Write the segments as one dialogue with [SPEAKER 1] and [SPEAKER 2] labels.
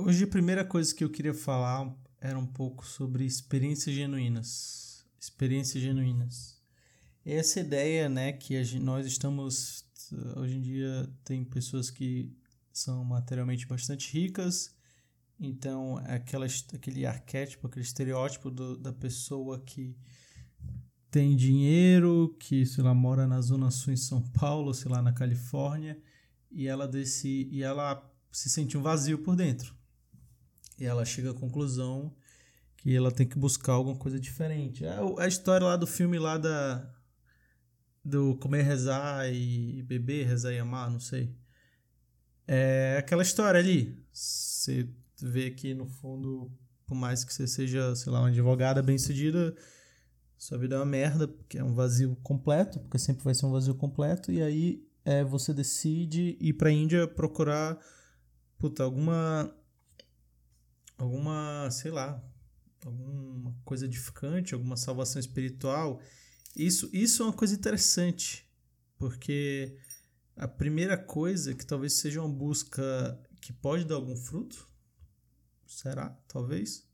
[SPEAKER 1] Hoje a primeira coisa que eu queria falar era um pouco sobre experiências genuínas. Experiências genuínas. Essa ideia, né, que gente, nós estamos hoje em dia tem pessoas que são materialmente bastante ricas, então é aquela, aquele arquétipo, aquele estereótipo do, da pessoa que tem dinheiro, que sei lá mora na zona sul em São Paulo, sei lá na Califórnia, e ela desse e ela se sente um vazio por dentro. E ela chega à conclusão que ela tem que buscar alguma coisa diferente. É a história lá do filme lá da do comer, rezar e beber, rezar e amar, não sei. É aquela história ali. Você vê que no fundo, por mais que você seja, sei lá, uma advogada bem-sucedida, sua vida é uma merda, porque é um vazio completo, porque sempre vai ser um vazio completo, e aí é, você decide ir pra Índia procurar puta, alguma alguma, sei lá, alguma coisa edificante, alguma salvação espiritual. Isso, isso é uma coisa interessante, porque a primeira coisa que talvez seja uma busca que pode dar algum fruto, será? Talvez.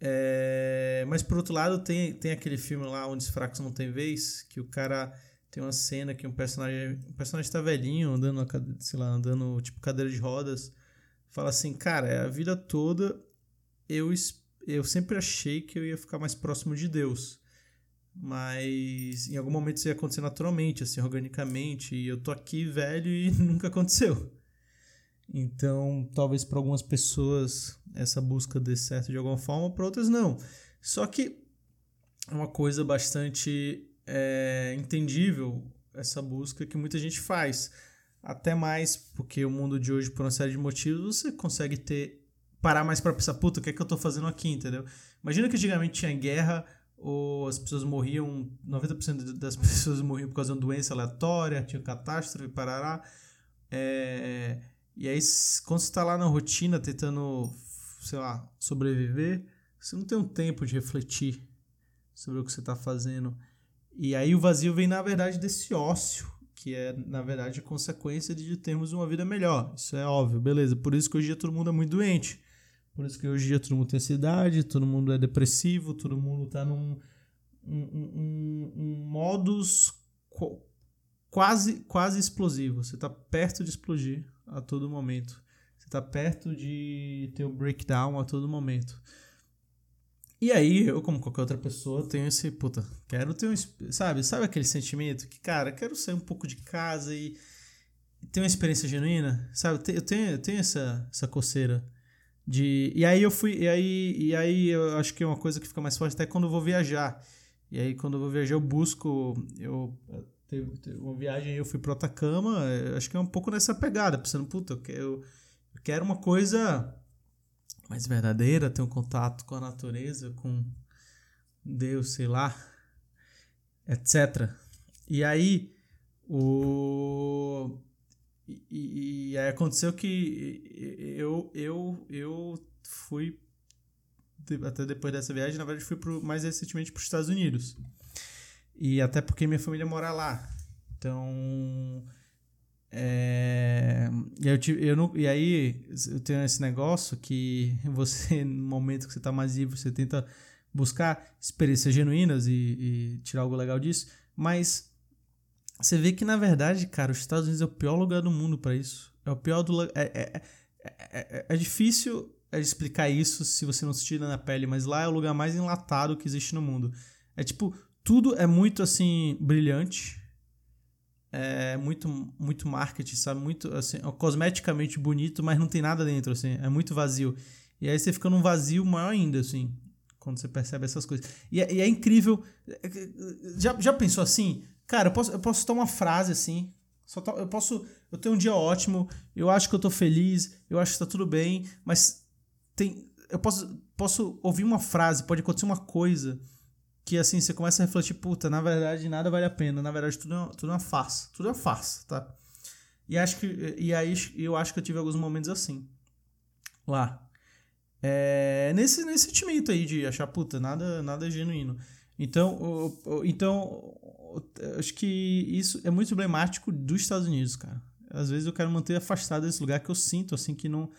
[SPEAKER 1] É, mas por outro lado, tem, tem aquele filme lá onde os fracos não têm vez, que o cara tem uma cena que um personagem, um personagem está velhinho, andando, sei lá, andando tipo cadeira de rodas, fala assim, cara, a vida toda eu eu sempre achei que eu ia ficar mais próximo de Deus. Mas em algum momento isso ia acontecer naturalmente, assim, organicamente, e eu tô aqui velho e nunca aconteceu. Então, talvez para algumas pessoas essa busca dê certo de alguma forma, para outras não. Só que é uma coisa bastante é, entendível essa busca que muita gente faz. Até mais porque o mundo de hoje, por uma série de motivos, você consegue ter parar mais para pensar, puta, o que é que eu tô fazendo aqui, entendeu? Imagina que antigamente tinha guerra, ou as pessoas morriam, 90% das pessoas morriam por causa de uma doença aleatória, tinha catástrofe, parará. É, e aí, quando você está lá na rotina tentando, sei lá, sobreviver, você não tem um tempo de refletir sobre o que você está fazendo. E aí o vazio vem, na verdade, desse ócio, que é, na verdade, consequência de termos uma vida melhor. Isso é óbvio, beleza. Por isso que hoje em dia todo mundo é muito doente. Por isso que hoje em dia todo mundo tem ansiedade, todo mundo é depressivo, todo mundo está num um, um, um modus quase, quase explosivo. Você está perto de explodir a todo momento. Você está perto de ter um breakdown a todo momento. E aí, eu, como qualquer outra pessoa, tenho esse, puta, quero ter um, sabe, sabe aquele sentimento que, cara, quero sair um pouco de casa e, ter uma experiência genuína, sabe? Eu tenho, eu tenho essa, essa coceira de, e aí eu fui, e aí, e aí eu acho que é uma coisa que fica mais forte até quando eu vou viajar. E aí quando eu vou viajar eu busco, eu teve, teve uma viagem eu fui pro Atacama, acho que é um pouco nessa pegada, pensando, puta, eu eu quero uma coisa mais verdadeira, ter um contato com a natureza, com Deus, sei lá, etc. E aí o e, e aí aconteceu que eu eu eu fui até depois dessa viagem, na verdade fui pro, mais recentemente para os Estados Unidos. E até porque minha família mora lá. Então. É, e, eu, eu não, e aí eu tenho esse negócio que você, no momento que você está mais livre, você tenta buscar experiências genuínas e, e, tirar algo legal disso, mas você vê que na verdade, cara, os Estados Unidos é o pior lugar do mundo para isso. É o pior do é, é, é, é, é difícil explicar isso se você não se tira na pele, mas lá é o lugar mais enlatado que existe no mundo. É tipo, tudo é muito assim brilhante. É muito muito marketing, sabe? Muito assim, é cosmeticamente bonito, mas não tem nada dentro assim, é muito vazio. E aí você fica num vazio maior ainda assim, quando você percebe essas coisas. E é, e é incrível. Já, já pensou assim? Cara, eu posso eu posso uma frase assim, só eu posso eu tenho um dia ótimo, eu acho que eu tô feliz, eu acho que tá tudo bem, mas tem eu posso posso ouvir uma frase, pode acontecer uma coisa que assim, você começa a refletir, puta, na verdade nada vale a pena, na verdade tudo é, tudo é uma farsa, tudo é uma farsa, tá? E acho que e aí eu acho que eu tive alguns momentos assim. Lá. É, nesse nesse sentimento aí de achar, puta, nada nada é genuíno. Então, então acho que isso é muito emblemático dos Estados Unidos, cara. Às vezes eu quero manter afastado desse lugar que eu sinto assim que não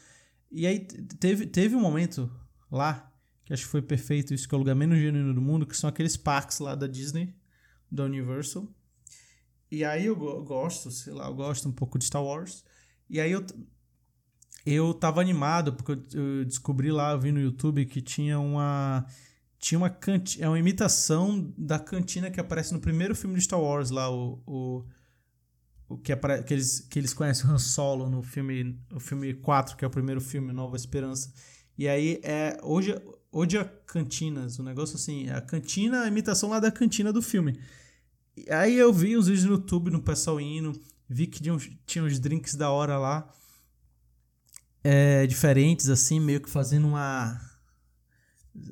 [SPEAKER 1] E aí teve, teve um momento lá, que acho que foi perfeito, isso que é o lugar menos genuíno do mundo, que são aqueles parques lá da Disney, da Universal. E aí eu gosto, sei lá, eu gosto um pouco de Star Wars. E aí eu, eu tava animado, porque eu descobri lá, eu vi no YouTube que tinha uma. Tinha uma cantina. É uma imitação da cantina que aparece no primeiro filme de Star Wars lá, o. o, o que, apare, que, eles, que eles conhecem Han Solo no filme, o filme 4, que é o primeiro filme, Nova Esperança. E aí é. Hoje, hoje a Cantinas, o um negócio assim, a cantina, a imitação lá da cantina do filme. E aí eu vi uns vídeos no YouTube no pessoal indo, vi que tinha uns, tinha uns drinks da hora lá é, diferentes, assim, meio que fazendo uma.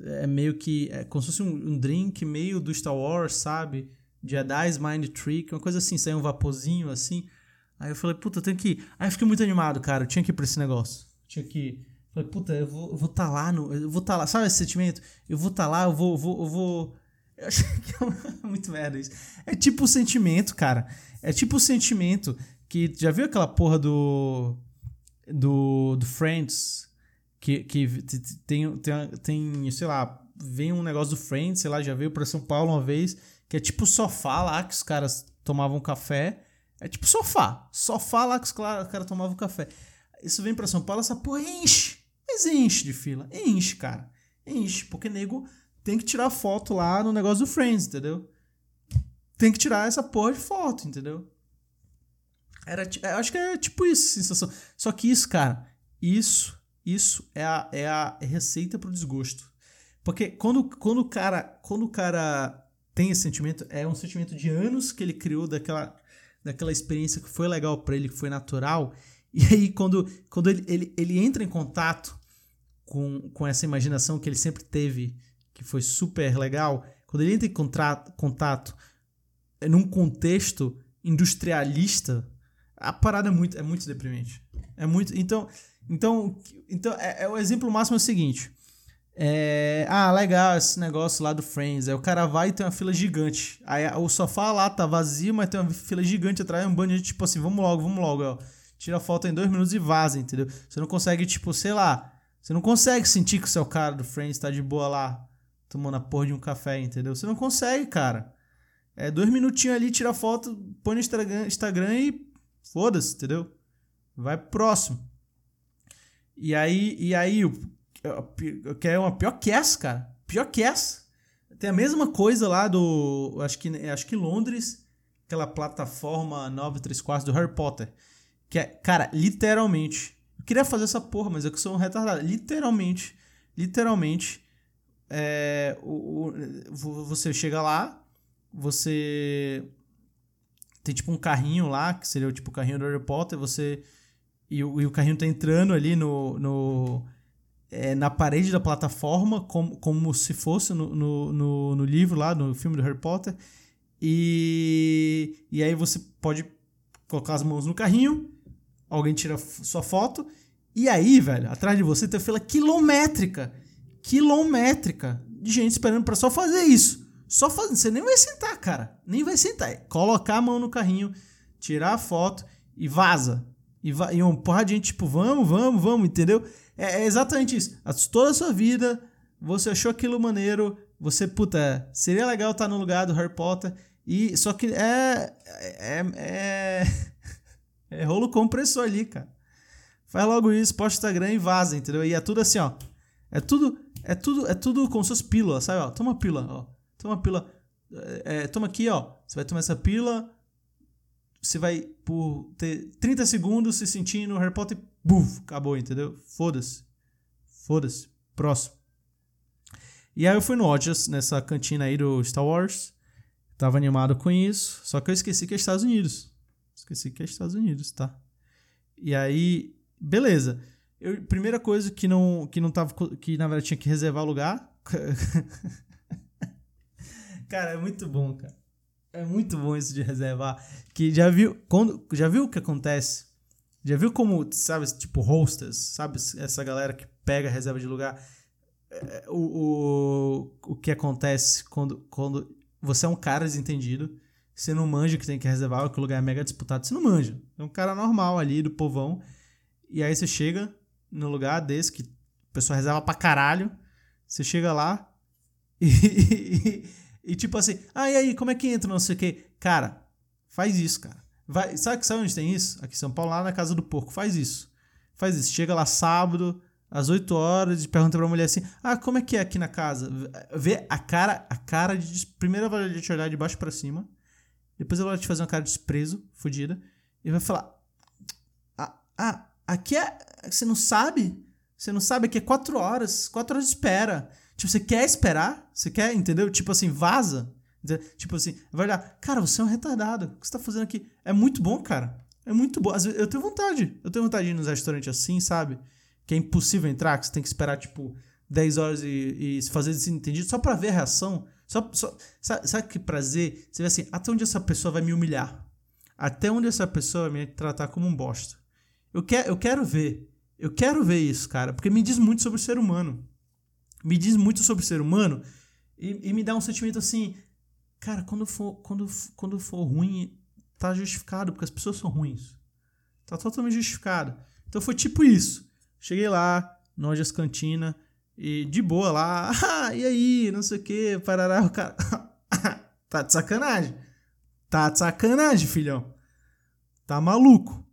[SPEAKER 1] É meio que. É como se fosse um, um drink meio do Star Wars, sabe? Jedi's Mind Trick, uma coisa assim, saiu um vaporzinho assim. Aí eu falei, puta, eu tenho que ir. Aí eu fiquei muito animado, cara. Eu tinha que ir pra esse negócio. Tinha que ir. Falei, puta, eu vou vou tá lá no. Eu vou estar tá lá. Sabe esse sentimento? Eu vou estar tá lá, eu vou. Vou, eu vou... Eu achei que é muito merda isso. É tipo o sentimento, cara. É tipo o sentimento que. Já viu aquela porra do do, do Friends, que, que tem, tem, tem, sei lá, vem um negócio do Friends, sei lá, já veio para São Paulo uma vez, que é tipo sofá lá que os caras tomavam café. É tipo sofá. Sofá lá que os caras tomavam café. Isso vem para São Paulo, essa porra enche. Mas enche de fila. Enche, cara. Enche. Porque nego tem que tirar foto lá no negócio do Friends, entendeu? Tem que tirar essa porra de foto, entendeu? Era, eu acho que é tipo isso, sensação. Só que isso, cara, isso, isso é a, é a receita pro desgosto. Porque quando, quando, o cara, quando o cara tem esse sentimento, é um sentimento de anos que ele criou daquela, daquela experiência que foi legal para ele, que foi natural. E aí, quando, quando ele, ele, ele entra em contato com, com essa imaginação que ele sempre teve, que foi super legal, quando ele entra em contato, contato num contexto industrialista a parada é muito, é muito deprimente. É muito. Então, então, então é, é o exemplo máximo é o seguinte. É, ah, legal esse negócio lá do Friends. Aí o cara vai e tem uma fila gigante. Aí o sofá lá tá vazio, mas tem uma fila gigante atrás, um bando de tipo assim, vamos logo, vamos logo, ó. Tira a foto em dois minutos e vaza, entendeu? Você não consegue, tipo, sei lá. Você não consegue sentir que o seu cara do Friends tá de boa lá, tomando a porra de um café, entendeu? Você não consegue, cara. É dois minutinhos ali, tira foto, põe no Instagram, Instagram e Foda-se, entendeu? Vai pro próximo. E aí, e aí, que é uma pior que essa, cara. Pior que essa. Tem a mesma coisa lá do. Acho que, acho que Londres, aquela plataforma 934 do Harry Potter. Que é, cara, literalmente. Queria fazer essa porra, mas eu que sou um retardado. Literalmente, literalmente. É, o, o, você chega lá, você tem tipo um carrinho lá, que seria o tipo o carrinho do Harry Potter, você. E o, e o carrinho tá entrando ali no. no é, na parede da plataforma, como, como se fosse no, no, no, no livro lá, no filme do Harry Potter. E, e aí você pode colocar as mãos no carrinho, alguém tira sua foto, e aí, velho, atrás de você tem fila quilométrica, quilométrica de gente esperando para só fazer isso. Só fazendo, você nem vai sentar, cara. Nem vai sentar. É colocar a mão no carrinho, tirar a foto e vaza. E, va e porra de gente, tipo, vamos, vamos, vamos, entendeu? É, é exatamente isso. Toda a sua vida, você achou aquilo maneiro, você, puta, seria legal estar no lugar do Harry Potter. E só que é. É. É, é rolo compressor ali, cara. Faz logo isso, posta o Instagram e vaza, entendeu? E é tudo assim, ó. É tudo. É tudo, é tudo com suas pílulas, sabe? Ó, toma pílula, ó. Toma pílula. É, toma aqui, ó. Você vai tomar essa pílula. Você vai por ter 30 segundos se sentindo Harry Potter. Buf, acabou, entendeu? Foda-se. Foda-se. Próximo. E aí eu fui no Odjas, nessa cantina aí do Star Wars. Tava animado com isso. Só que eu esqueci que é Estados Unidos. Esqueci que é Estados Unidos, tá? E aí, beleza. Eu, primeira coisa que não, que não tava. Que na verdade tinha que reservar lugar. Cara, é muito bom, cara. É muito bom isso de reservar. Que já viu. Quando, já viu o que acontece? Já viu como, sabe, tipo, hosters, sabe? Essa galera que pega reserva de lugar. É, o, o, o que acontece quando, quando você é um cara desentendido, você não manja que tem que reservar, que o lugar é mega disputado, você não manja. É um cara normal ali do povão. E aí você chega, no lugar desse, que o pessoal reserva pra caralho. Você chega lá e, e, e, tipo assim, ah, e aí, como é que entra? Não sei o quê. Cara, faz isso, cara. Vai, sabe, sabe onde tem isso? Aqui em São Paulo, lá na Casa do Porco. Faz isso. Faz isso. Chega lá sábado, às 8 horas, e pergunta pra mulher assim: Ah, como é que é aqui na casa? Vê a cara, a cara de. Primeiro ela vai te olhar de baixo para cima. Depois ela vai te fazer uma cara de desprezo, fodida. E vai falar: Ah, ah aqui é. Você não sabe? Você não sabe? Aqui é 4 horas. 4 horas de espera. Tipo, você quer esperar? Você quer, entendeu? Tipo assim, vaza. Tipo assim, vai olhar, cara, você é um retardado. O que você tá fazendo aqui? É muito bom, cara. É muito bom. Às vezes, eu tenho vontade. Eu tenho vontade de ir nos restaurantes assim, sabe? Que é impossível entrar, que você tem que esperar, tipo, 10 horas e, e fazer desentendido só pra ver a reação. Só, só, sabe, sabe que prazer? Você vê assim, até onde essa pessoa vai me humilhar? Até onde essa pessoa vai me tratar como um bosta? Eu, quer, eu quero ver. Eu quero ver isso, cara. Porque me diz muito sobre o ser humano. Me diz muito sobre o ser humano e, e me dá um sentimento assim, Cara, quando for, quando, quando for ruim, tá justificado, porque as pessoas são ruins. Tá totalmente justificado. Então foi tipo isso. Cheguei lá, no Ojas Cantina, e de boa lá, ah, e aí, não sei o que, parará, o cara. tá de sacanagem. Tá de sacanagem, filhão. Tá maluco.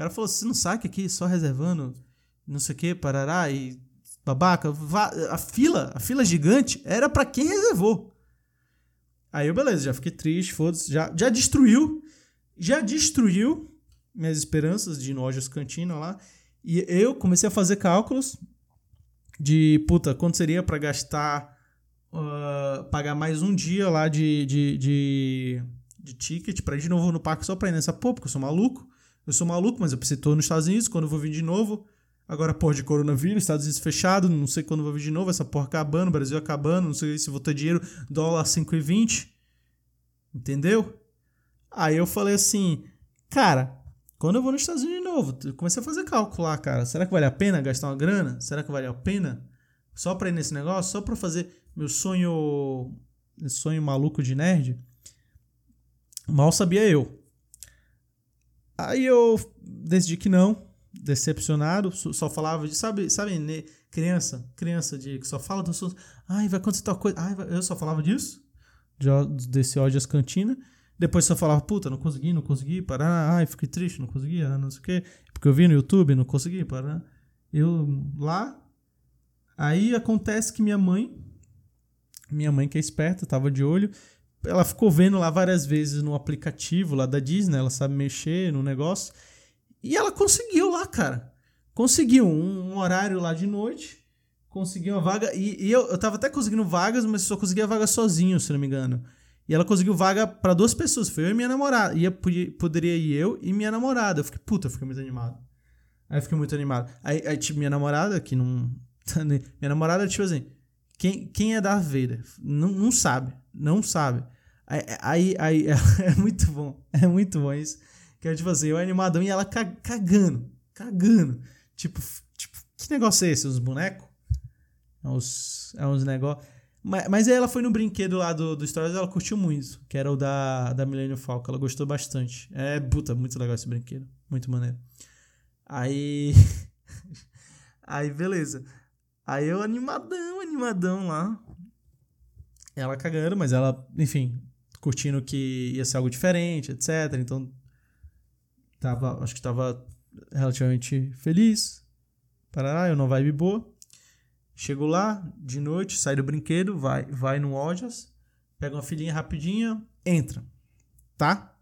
[SPEAKER 1] Cara falou: você não que aqui só reservando não sei o que, parará, e babaca. A fila, a fila gigante era para quem reservou. Aí eu, beleza, já fiquei triste, foda-se, já, já destruiu, já destruiu minhas esperanças de nojas cantina lá. E eu comecei a fazer cálculos de, puta, quanto seria para gastar, uh, pagar mais um dia lá de, de, de, de ticket pra ir de novo no parque só pra ir nessa porra, porque eu sou maluco. Eu sou maluco, mas eu preciso nos Estados Unidos, quando eu vou vir de novo, Agora, porra de coronavírus, Estados Unidos fechado, não sei quando vai vir de novo, essa porra acabando, Brasil acabando, não sei se vou ter dinheiro, dólar 5,20. Entendeu? Aí eu falei assim, cara, quando eu vou nos Estados Unidos de novo, eu comecei a fazer cálculo lá, cara. Será que vale a pena gastar uma grana? Será que vale a pena? Só pra ir nesse negócio? Só pra fazer meu sonho. Sonho maluco de nerd? Mal sabia eu. Aí eu decidi que não decepcionado, só falava de, sabe, sabe, né, criança, criança de que só fala dos seus, ai, vai acontecer tal coisa, ai, eu só falava disso, de, desse ódio às cantinas, depois só falava, puta, não consegui, não consegui, parar, ai, fiquei triste, não consegui, não sei o quê, porque eu vi no YouTube, não consegui, parar, eu lá, aí acontece que minha mãe, minha mãe que é esperta, tava de olho, ela ficou vendo lá várias vezes no aplicativo lá da Disney, ela sabe mexer no negócio, e ela conseguiu lá, cara. Conseguiu um, um horário lá de noite. Conseguiu uma vaga. E, e, eu, eu tava até conseguindo vagas, mas só conseguia vaga sozinho, se não me engano. E ela conseguiu vaga para duas pessoas. Foi eu e minha namorada. Ia, poderia ir eu e minha namorada. Eu fiquei, puta, eu fiquei muito animado. Aí eu fiquei muito animado. Aí, aí tipo, minha namorada, que não. minha namorada, tipo assim. Quem, quem é Darth Vader? Não, não sabe. Não sabe. Aí, aí, é muito bom. É muito bom isso. Que é tipo assim, eu animadão e ela cagando. Cagando. Tipo, tipo que negócio é esse? Os bonecos? É uns, é uns negócios. Mas, mas aí ela foi no brinquedo lá do, do Stories ela curtiu muito. Que era o da, da Millennium Falcon. Ela gostou bastante. É, puta, muito legal esse brinquedo. Muito maneiro. Aí. aí, beleza. Aí eu animadão, animadão lá. Ela cagando, mas ela, enfim, curtindo que ia ser algo diferente, etc. Então Tava, acho que tava relativamente feliz. Parará, eu não vibe boa. Chego lá, de noite, sai do brinquedo, vai, vai no Ojas, pega uma filhinha rapidinha, entra. Tá?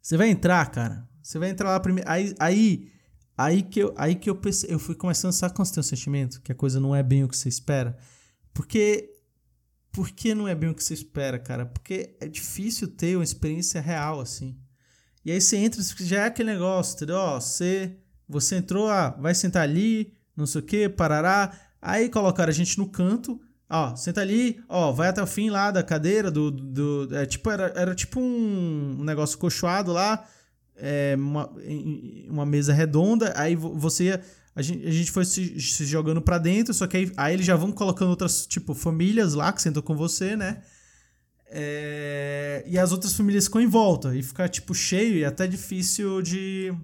[SPEAKER 1] Você vai entrar, cara. Você vai entrar lá primeiro. Aí, aí, aí que eu, aí que eu pensei, eu fui começando a saber quando você tem sentimento que a coisa não é bem o que você espera. Porque por que não é bem o que você espera, cara? Porque é difícil ter uma experiência real assim. E aí você entra, já é aquele negócio, entendeu? Ó, você, você entrou, ah, vai sentar ali, não sei o que, parará. Aí colocaram a gente no canto, ó, senta ali, ó, vai até o fim lá da cadeira, do. do é, tipo, era, era tipo um, um negócio cochoado lá, é, uma, uma mesa redonda, aí você. A gente, a gente foi se, se jogando para dentro, só que aí, aí eles já vão colocando outras, tipo, famílias lá que sentam com você, né? É, e as outras famílias ficam em volta e fica tipo cheio e até difícil de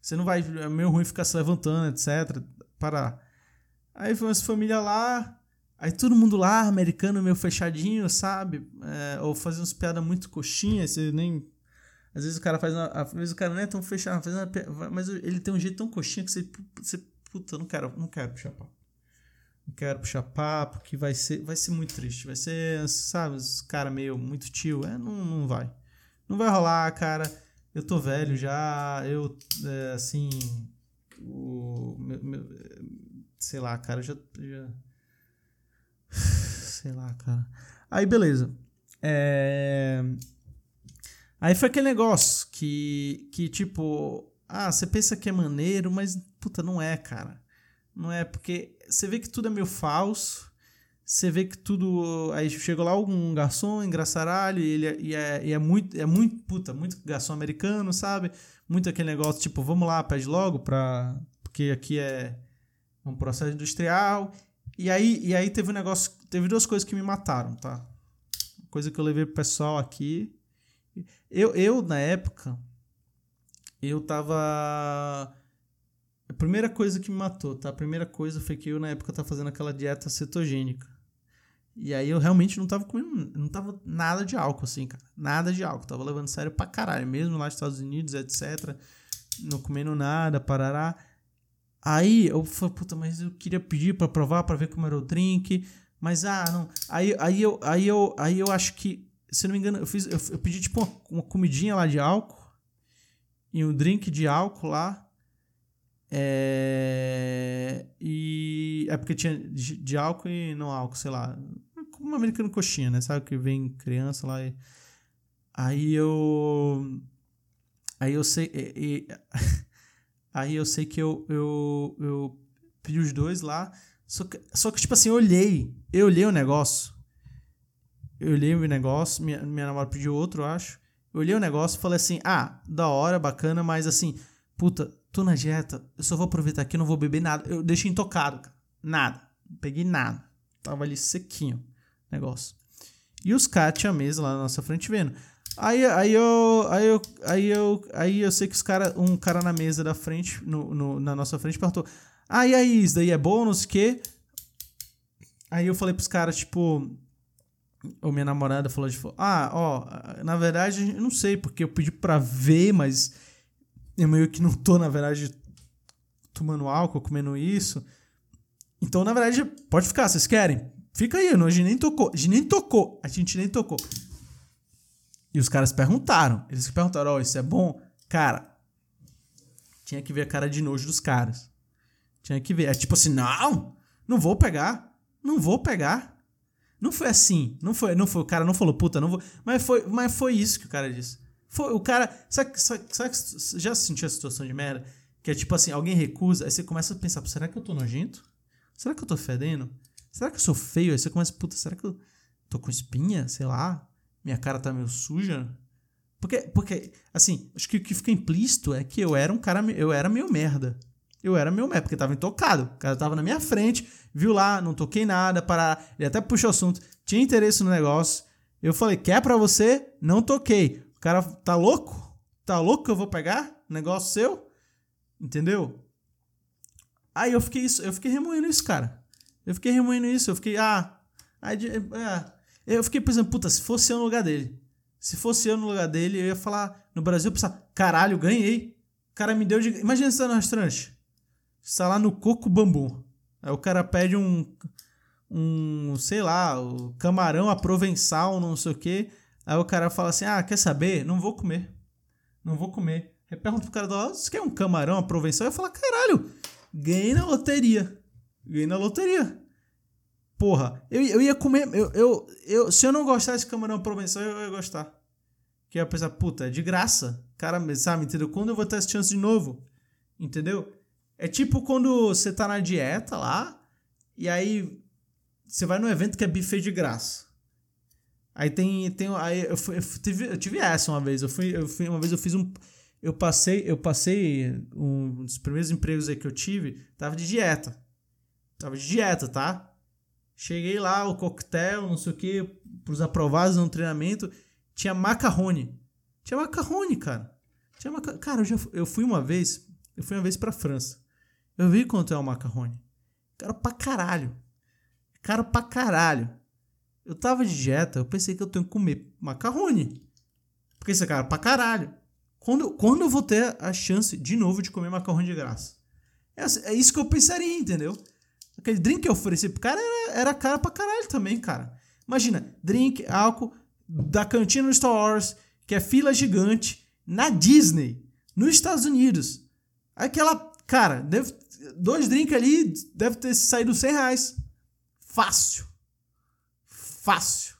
[SPEAKER 1] Você não vai. É meio ruim ficar se levantando, etc. Parar. Aí foi essa família lá. Aí todo mundo lá, americano meio fechadinho, sabe? É, ou fazendo umas piadas muito coxinhas, você nem. Às vezes o cara faz uma. Às vezes o cara não é tão fechado, faz uma, mas ele tem um jeito tão coxinha que você. você puta, não quero, não quero puxar papo. Não quero puxar papo, que vai ser, vai ser muito triste. Vai ser, sabe, os cara meio muito tio. É, não, não vai. Não vai rolar, cara. Eu tô velho já. Eu, é, assim. O, meu, meu, sei lá, cara, já, já. Sei lá, cara. Aí, beleza. É. Aí foi aquele negócio que, que tipo, ah, você pensa que é maneiro, mas puta, não é, cara. Não é, porque você vê que tudo é meio falso. Você vê que tudo. Aí chegou lá um garçom engraçaralho e ele é, e é, e é, muito. É muito. Puta, muito garçom americano, sabe? Muito aquele negócio, tipo, vamos lá, pede logo pra. Porque aqui é um processo industrial. E aí, e aí teve um negócio. Teve duas coisas que me mataram, tá? Coisa que eu levei pro pessoal aqui. Eu, eu na época, eu tava a primeira coisa que me matou, tá? A primeira coisa foi que eu, na época, tava fazendo aquela dieta cetogênica. E aí eu realmente não tava comendo, não tava nada de álcool, assim, cara. Nada de álcool. Tava levando sério pra caralho. Mesmo lá nos Estados Unidos, etc. Não comendo nada, parará. Aí eu falei, puta, mas eu queria pedir para provar, para ver como era o drink. Mas, ah, não. Aí, aí, eu, aí, eu, aí eu acho que, se não me engano, eu, fiz, eu, eu pedi tipo uma, uma comidinha lá de álcool. E um drink de álcool lá. É, e é porque tinha de, de, álcool e não álcool, sei lá. Como um americano coxinha, né? Sabe que vem criança lá e. Aí eu. Aí eu sei. E, e, aí eu sei que eu, eu, eu pedi os dois lá. Só que, só que, tipo assim, eu olhei. Eu olhei o negócio. Eu olhei o negócio. Minha, minha namorada pediu outro, eu acho. Eu olhei o negócio e falei assim: ah, da hora, bacana, mas assim, puta, tô na dieta, eu só vou aproveitar aqui, não vou beber nada. Eu deixei intocado, cara. Nada. Não peguei nada. Tava ali sequinho negócio. E os caras tinham a mesa lá na nossa frente vendo. Aí, aí, eu, aí, eu, aí, eu, aí eu sei que os cara, um cara na mesa da frente, no, no, na nossa frente, perguntou: Ah, e aí, isso daí é bônus? Que? Aí eu falei pros caras, tipo. Ou minha namorada falou, ah, ó, na verdade, eu não sei, porque eu pedi pra ver, mas eu meio que não tô, na verdade, tomando álcool, comendo isso. Então, na verdade, pode ficar, vocês querem? Fica aí, a gente nem tocou. A gente nem tocou. A gente nem tocou. E os caras perguntaram. Eles perguntaram, ó, oh, isso é bom? Cara, tinha que ver a cara de nojo dos caras. Tinha que ver. É tipo assim, não, não vou pegar. Não vou pegar. Não foi assim. Não foi, não foi. O cara não falou, puta, não vou. Mas foi, mas foi isso que o cara disse. Foi, o cara. Sabe, sabe, sabe, já sentiu a situação de merda? Que é tipo assim, alguém recusa, aí você começa a pensar, será que eu tô nojento? Será que eu tô fedendo? Será que eu sou feio? Aí você começa, puta, será que eu tô com espinha? Sei lá. Minha cara tá meio suja? Porque, porque assim, acho que o que fica implícito é que eu era um cara, eu era meio merda. Eu era meio merda, porque tava intocado. O cara tava na minha frente, viu lá, não toquei nada, para Ele até puxou o assunto, tinha interesse no negócio. Eu falei, quer pra você? Não toquei cara tá louco? Tá louco que eu vou pegar? Negócio seu? Entendeu? Aí eu fiquei isso, eu fiquei remoendo isso, cara. Eu fiquei remoendo isso, eu fiquei, ah. Aí, é, eu fiquei pensando, puta, se fosse eu no lugar dele. Se fosse eu no lugar dele, eu ia falar no Brasil, pensar, caralho, ganhei. O cara me deu de. Imagina você tá no restaurante. Você tá lá no Coco Bambu. Aí o cara pede um. Um, sei lá, o camarão a provençal, não sei o quê. Aí o cara fala assim: Ah, quer saber? Não vou comer. Não vou comer. Aí pergunta pro cara do lado: Você quer um camarão, uma provenção? Eu falo: Caralho, ganhei na loteria. Ganhei na loteria. Porra, eu, eu ia comer. Eu, eu, eu, se eu não gostasse de camarão provenção, eu ia gostar. Que eu ia pensar: Puta, é de graça. Cara, sabe, entendeu? Quando eu vou ter essa chance de novo? Entendeu? É tipo quando você tá na dieta lá, e aí você vai num evento que é buffet de graça. Aí tem. tem aí eu, fui, eu, tive, eu tive essa uma vez. Eu fui, eu fui. Uma vez eu fiz um. Eu passei. Eu passei. Um dos primeiros empregos aí que eu tive. Tava de dieta. Tava de dieta, tá? Cheguei lá, o coquetel, não sei o que, pros aprovados no treinamento. Tinha macarrone. Tinha macarrone, cara. Tinha maca... Cara, eu, já, eu fui uma vez. Eu fui uma vez pra França. Eu vi quanto é o macarrone. Caro pra caralho. Caro pra caralho. Eu tava de dieta, eu pensei que eu tenho que comer macarrone. Porque isso é caro pra caralho. Quando, quando eu vou ter a chance de novo de comer macarrão de graça? É, assim, é isso que eu pensaria, entendeu? Aquele drink que eu ofereci pro cara era, era caro pra caralho também, cara. Imagina, drink, álcool da cantina do Star Wars, que é fila gigante, na Disney, nos Estados Unidos. Aquela, cara, deve, dois drinks ali deve ter saído 100 reais. Fácil. Fácil.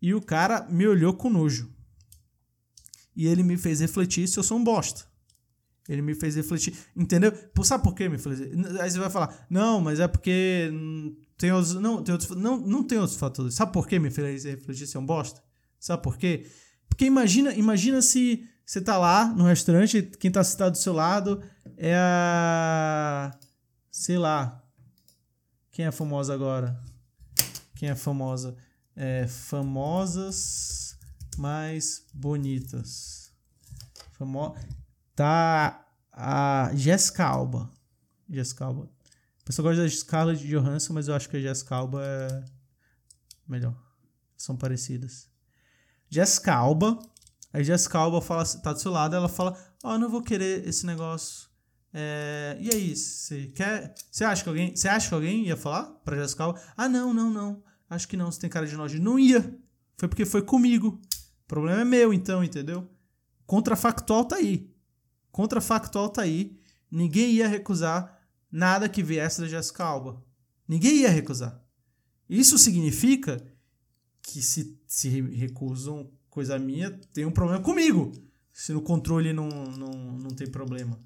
[SPEAKER 1] E o cara me olhou com nojo. E ele me fez refletir se eu sou um bosta. Ele me fez refletir. Entendeu? Sabe por que me fez? Aí você vai falar, não, mas é porque tem outros. Não, tem outros, não, não tem outros fatores. Sabe por que me fez refletir se é um bosta? Sabe por quê? Porque imagina, imagina se você tá lá no restaurante, quem tá sentado do seu lado é a. Sei lá. Quem é famosa agora? Quem é famosa? É, famosas mais bonitas. Famo... Tá a Jessica Alba. Jessica Alba. A pessoa gosta da Scarlett Johansson, mas eu acho que a Jessica Alba é melhor. São parecidas. Jessica Alba. A Jessica Alba fala, tá do seu lado, ela fala: Ó, oh, não vou querer esse negócio. É, e aí, você quer. Você acha que alguém. Você acha que alguém ia falar pra Jessica Alba? Ah, não, não, não. Acho que não, você tem cara de nojo. Não ia. Foi porque foi comigo. O problema é meu, então, entendeu? Contrafactual tá aí. Contrafactual tá aí. Ninguém ia recusar nada que viesse da Jessica Alba. Ninguém ia recusar. Isso significa que se, se recusam coisa minha, tem um problema comigo. Se no controle não, não, não tem problema.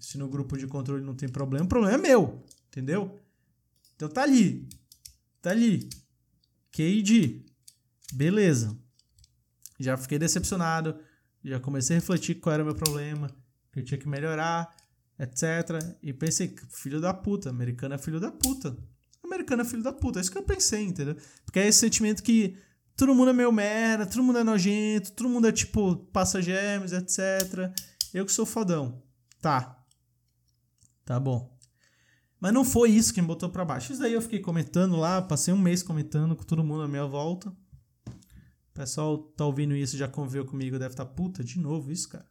[SPEAKER 1] Se no grupo de controle não tem problema, o problema é meu. Entendeu? Então tá ali. Tá ali. KD. Beleza já fiquei decepcionado, já comecei a refletir qual era o meu problema, que eu tinha que melhorar, etc. E pensei, filho da puta, americano é filho da puta. Americano é filho da puta, é isso que eu pensei, entendeu? Porque é esse sentimento que todo mundo é meio merda, todo mundo é nojento, todo mundo é tipo passa germes, etc. Eu que sou fodão. Tá. Tá bom. Mas não foi isso que me botou para baixo. Isso daí eu fiquei comentando lá, passei um mês comentando com todo mundo à minha volta. O pessoal tá ouvindo isso, já conviveu comigo, deve estar tá, puta, de novo isso, cara.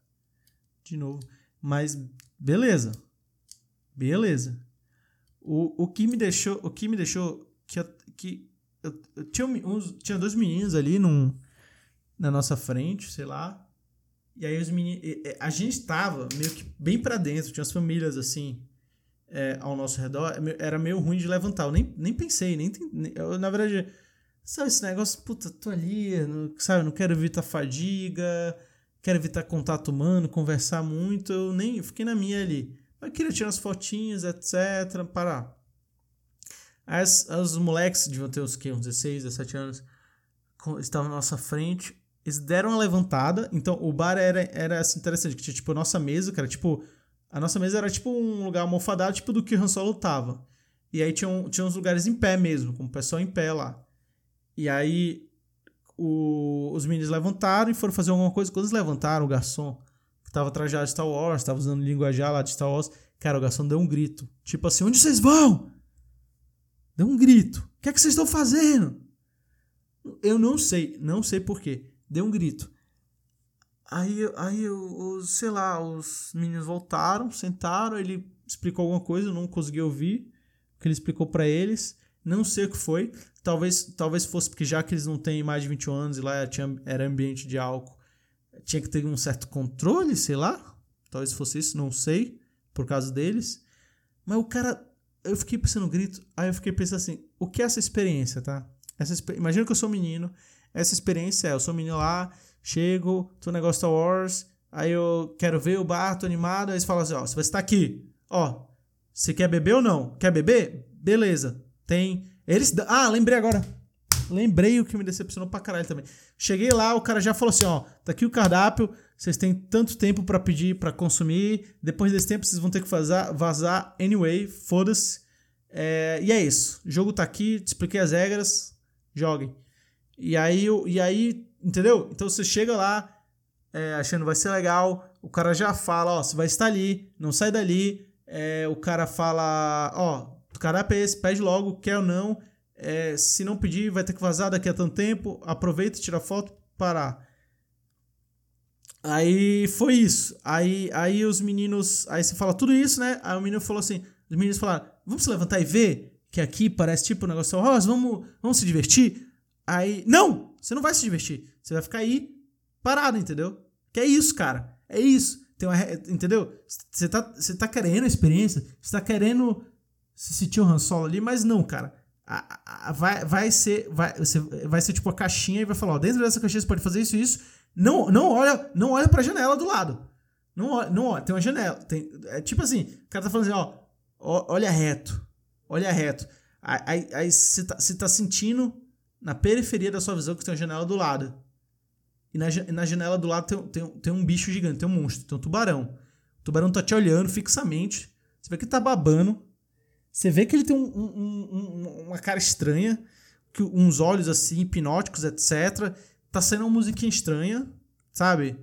[SPEAKER 1] De novo. Mas beleza. Beleza. O, o que me deixou, o que me deixou que, que eu, eu tinha, uns, tinha dois meninos ali num, na nossa frente, sei lá. E aí os meninos, a gente tava meio que bem para dentro, tinha as famílias assim, é, ao nosso redor, era meio ruim de levantar. Eu nem, nem pensei, nem, nem eu, na verdade, Sabe esse negócio, puta, tô ali, não, sabe, não quero evitar fadiga, quero evitar contato humano, conversar muito, eu nem eu fiquei na minha ali. Mas queria tirar as fotinhas, etc, parar. As, os moleques deviam ter uns, que, uns 16, 17 anos, estavam na nossa frente, eles deram uma levantada, então o bar era, era assim, interessante, que tinha tipo a nossa mesa, era tipo, a nossa mesa era tipo um lugar almofadado, tipo do que o Han Solo tava. E aí tinha, tinha uns lugares em pé mesmo, com o pessoal em pé lá. E aí o, os meninos levantaram e foram fazer alguma coisa. Quando eles levantaram, o garçom, que tava trajado de Star Wars, tava usando linguajar lá de Star Wars, cara, o garçom deu um grito. Tipo assim, onde vocês vão? Deu um grito. O que é que vocês estão fazendo? Eu não sei, não sei porquê. Deu um grito. Aí, aí os, sei lá, os meninos voltaram, sentaram, ele explicou alguma coisa, eu não consegui ouvir o que ele explicou para eles. Não sei o que foi. Talvez, talvez fosse porque já que eles não têm mais de 21 anos e lá tinha, era ambiente de álcool, tinha que ter um certo controle, sei lá. Talvez fosse isso, não sei, por causa deles. Mas o cara, eu fiquei pensando no grito, aí eu fiquei pensando assim, o que é essa experiência, tá? Essa, imagina que eu sou menino, essa experiência é, eu sou menino lá, chego, tô no negócio Star Wars, aí eu quero ver o bar, tô animado, aí eles falam assim, ó, você estar aqui, ó, você quer beber ou não? Quer beber? Beleza, tem eles. Ah, lembrei agora. Lembrei o que me decepcionou pra caralho também. Cheguei lá, o cara já falou assim: ó, tá aqui o cardápio, vocês têm tanto tempo para pedir, para consumir. Depois desse tempo, vocês vão ter que vazar, vazar anyway, foda-se. É, e é isso. O jogo tá aqui, te expliquei as regras, joguem. E aí, e aí entendeu? Então você chega lá, é, achando vai ser legal, o cara já fala, ó, você vai estar ali, não sai dali. É, o cara fala, ó, o cardápio é esse, pede logo, quer ou não. É, se não pedir, vai ter que vazar daqui a tanto tempo. Aproveita, tira foto, parar. Aí foi isso. Aí, aí os meninos. Aí você fala tudo isso, né? Aí o menino falou assim: os meninos falaram, vamos se levantar e ver? Que aqui parece tipo um negócio rosa, vamos, vamos se divertir? Aí. Não! Você não vai se divertir. Você vai ficar aí parado, entendeu? Que é isso, cara. É isso. Tem uma, entendeu? Você tá, você tá querendo a experiência, você tá querendo se sentir o Han Solo ali, mas não, cara. A, a, vai, vai ser vai, você, vai ser tipo a caixinha e vai falar, ó, dentro dessa caixinha você pode fazer isso e isso. Não, não olha, não olha pra janela do lado. Não olha, não olha, tem uma janela. Tem, é tipo assim, o cara tá falando assim, ó, olha reto. Olha reto. Aí você tá, tá sentindo na periferia da sua visão que tem uma janela do lado. E na, na janela do lado tem, tem, tem um bicho gigante, tem um monstro, tem um tubarão. O tubarão tá te olhando fixamente. Você vê que ele tá babando. Você vê que ele tem um, um, um, uma cara estranha, que uns olhos assim, hipnóticos, etc. Tá sendo uma musiquinha estranha, sabe?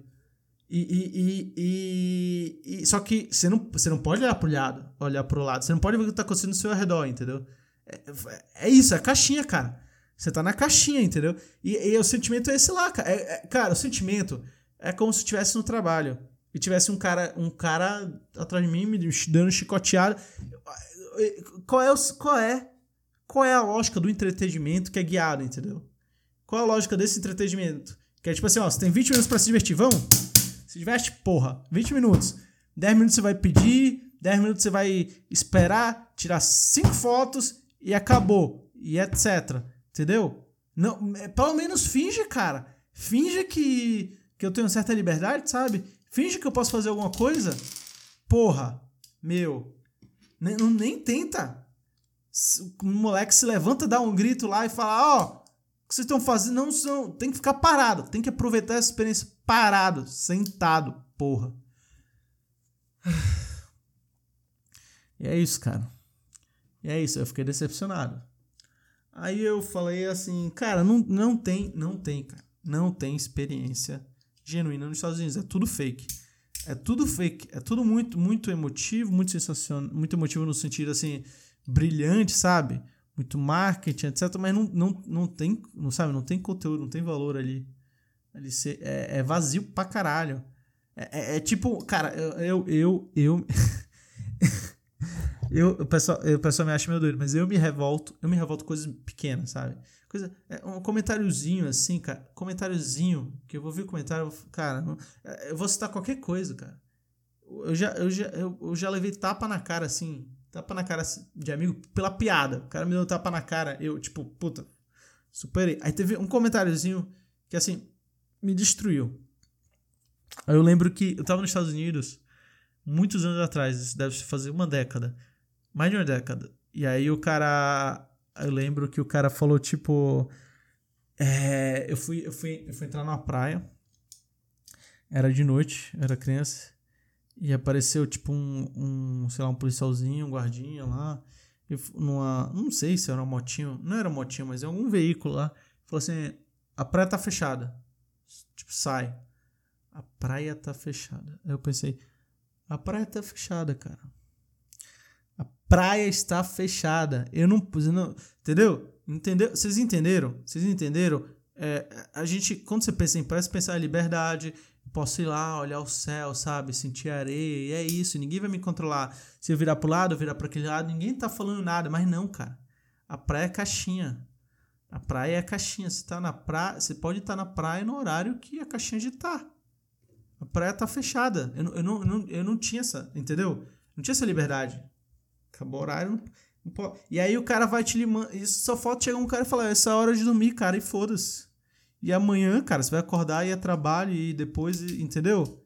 [SPEAKER 1] E, e, e, e, só que você não, você não pode olhar pro lado, olhar pro lado. Você não pode ver o que tá acontecendo no seu redor, entendeu? É, é isso, é a caixinha, cara. Você tá na caixinha, entendeu? E, e o sentimento é esse lá, cara. É, é, cara, o sentimento é como se estivesse no trabalho e tivesse um cara, um cara atrás de mim me dando chicoteado. Qual é, o, qual é qual é a lógica do entretenimento que é guiado, entendeu? Qual é a lógica desse entretenimento? Que é tipo assim, ó, você tem 20 minutos para se divertir, vamos? Se diverte, porra, 20 minutos. 10 minutos você vai pedir, 10 minutos você vai esperar, tirar 5 fotos e acabou. E etc. Entendeu? Não, é, pelo menos finge, cara. Finge que, que eu tenho certa liberdade, sabe? Finge que eu posso fazer alguma coisa. Porra, meu. Nem, nem tenta. O moleque se levanta, dá um grito lá e fala: Ó, oh, o que vocês estão fazendo? Não são. Tem que ficar parado. Tem que aproveitar essa experiência parado, sentado, porra. E é isso, cara. E é isso, eu fiquei decepcionado. Aí eu falei assim, cara, não, não tem, não tem, cara. Não tem experiência genuína nos Estados Unidos. É tudo fake. É tudo fake. É tudo muito, muito emotivo, muito sensacional, muito emotivo no sentido assim, brilhante, sabe? Muito marketing, etc. Mas não, não, não tem, não sabe? Não tem conteúdo, não tem valor ali. ali é, é vazio pra caralho. É, é, é tipo, cara, eu, eu, eu, eu Eu, o, pessoal, o pessoal me acha meio doido, mas eu me revolto, eu me revolto com coisas pequenas, sabe? Coisa, é, um comentáriozinho assim, cara, comentáriozinho, que eu vou ver o comentário, cara, é, eu vou citar qualquer coisa, cara. Eu já, eu, já, eu, eu já levei tapa na cara, assim, tapa na cara de amigo pela piada. O cara me deu tapa na cara, eu, tipo, puta, superei. Aí teve um comentáriozinho que, assim, me destruiu. Aí eu lembro que eu tava nos Estados Unidos muitos anos atrás, deve fazer uma década mais de uma década. E aí o cara. Eu lembro que o cara falou, tipo. É, eu, fui, eu, fui, eu fui entrar na praia. Era de noite, era criança. E apareceu, tipo, um, um sei lá, um policialzinho, um guardinha lá. Numa, não sei se era uma motinho. Não era motinho, mas é algum veículo lá. Falou assim: a praia tá fechada. Tipo, sai. A praia tá fechada. Aí eu pensei: a praia tá fechada, cara praia está fechada. Eu não, eu não entendeu? Entendeu? Vocês entenderam? Vocês entenderam? É, a gente, quando você pensa em praia, você pensa em liberdade. Posso ir lá, olhar o céu, sabe? Sentir areia, e é isso. Ninguém vai me controlar. Se eu virar pro lado, eu virar para aquele lado, ninguém tá falando nada. Mas não, cara. A praia é caixinha. A praia é caixinha. Você tá na praia, você pode estar tá na praia no horário que a caixinha de tá. A praia tá fechada. Eu, eu, não, eu, não, eu não tinha essa, entendeu? Não tinha essa liberdade. Acabou o horário. E aí o cara vai te limando. Isso só falta chegar um cara e falar: essa é a hora de dormir, cara, e foda-se. E amanhã, cara, você vai acordar e é trabalho e depois, entendeu?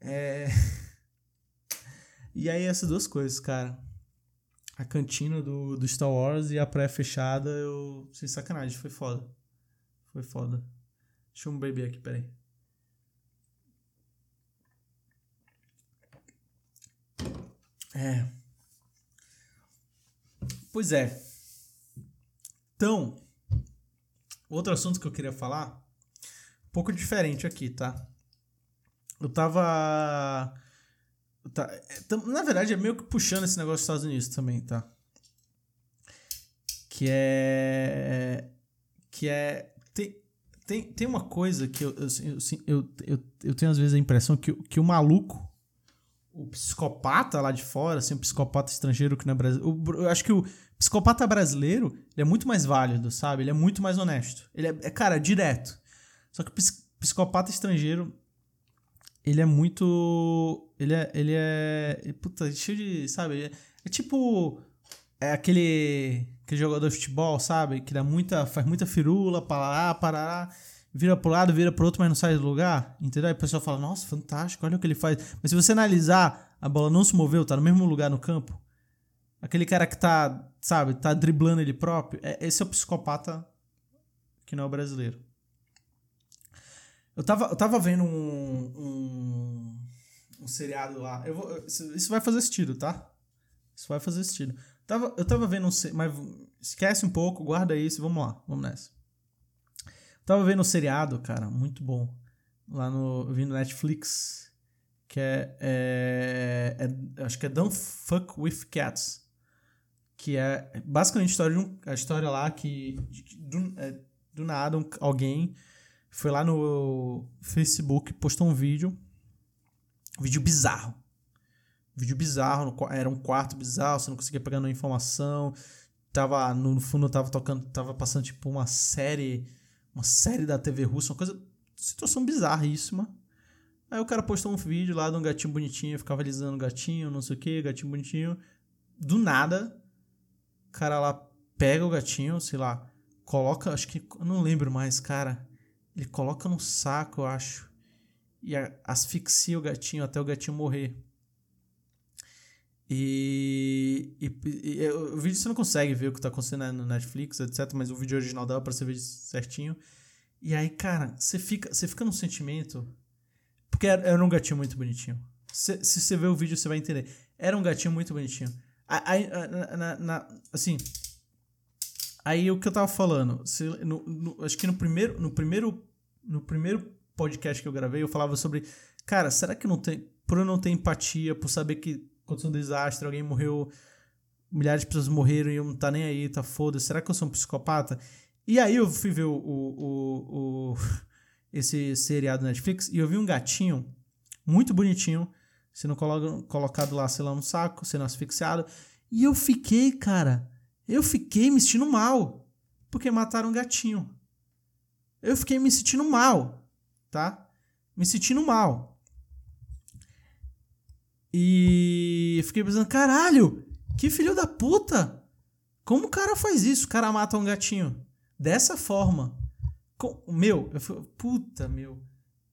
[SPEAKER 1] É. E aí essas duas coisas, cara. A cantina do, do Star Wars e a pré fechada, eu. Sem sacanagem, foi foda. Foi foda. Deixa eu beber aqui, peraí. É. Pois é. Então, outro assunto que eu queria falar, um pouco diferente aqui, tá? Eu tava. Tá, na verdade, é meio que puxando esse negócio dos Estados Unidos também, tá? Que é. Que é. Tem, tem, tem uma coisa que eu, eu, eu, eu, eu tenho às vezes a impressão que, que o maluco, o psicopata lá de fora, assim, o psicopata estrangeiro que não é brasileiro. Eu acho que o psicopata brasileiro é muito mais válido, sabe? Ele é muito mais honesto. Ele é, é cara, é direto. Só que o psicopata estrangeiro, ele é muito. Ele é. Ele é. Puta, cheio de. Sabe? É, é tipo. É aquele. Aquele jogador de futebol, sabe? Que dá muita. Faz muita firula, parará, parará. Vira pro lado, vira pro outro, mas não sai do lugar. Entendeu? Aí o pessoal fala, nossa, fantástico, olha o que ele faz. Mas se você analisar, a bola não se moveu, tá no mesmo lugar no campo. Aquele cara que tá, sabe, tá driblando ele próprio. É, esse é o psicopata que não é o brasileiro. Eu tava, eu tava vendo um, um, um seriado lá. Eu vou, isso vai fazer sentido, tá? Isso vai fazer sentido. Tava, eu tava vendo um. Mas esquece um pouco, guarda isso vamos lá, vamos nessa. Eu tava vendo um seriado, cara, muito bom. Lá no. Vindo Netflix. Que é, é, é, Acho que é Don't Fuck with Cats. Que é basicamente a história, de um, a história lá que. Do, é, do nada, um, alguém foi lá no Facebook, postou um vídeo. Um vídeo bizarro. Um vídeo bizarro, era um quarto bizarro, você não conseguia pegar nenhuma informação. Tava, no fundo tava tocando, tava passando tipo uma série, uma série da TV russa, uma coisa, situação bizarríssima. Aí o cara postou um vídeo lá de um gatinho bonitinho, ficava alisando o gatinho, não sei o que, gatinho bonitinho. Do nada, o cara lá pega o gatinho, sei lá, coloca, acho que, não lembro mais, cara. Ele coloca no saco, eu acho. E asfixia o gatinho até o gatinho morrer. E, e, e, o vídeo você não consegue ver o que tá acontecendo no Netflix, etc. Mas o vídeo original dá pra você ver certinho. E aí, cara, você fica, você fica num sentimento. Porque era, era um gatinho muito bonitinho. Se, você ver o vídeo, você vai entender. Era um gatinho muito bonitinho. Aí, na, na, assim, Aí o que eu tava falando, se, no, no, acho que no primeiro, no primeiro no primeiro podcast que eu gravei, eu falava sobre, cara, será que não tem, por eu não ter empatia, por saber que aconteceu um desastre, alguém morreu, milhares de pessoas morreram e eu não tá nem aí, tá foda, será que eu sou um psicopata? E aí eu fui ver o, o, o, esse seriado Netflix e eu vi um gatinho muito bonitinho, sendo colocado lá, sei lá, no saco, sendo asfixiado, e eu fiquei, cara, eu fiquei me sentindo mal, porque mataram um gatinho eu fiquei me sentindo mal, tá? Me sentindo mal. E fiquei pensando, caralho, que filho da puta! Como o cara faz isso? O cara mata um gatinho dessa forma. Com, meu, eu fui, puta, meu.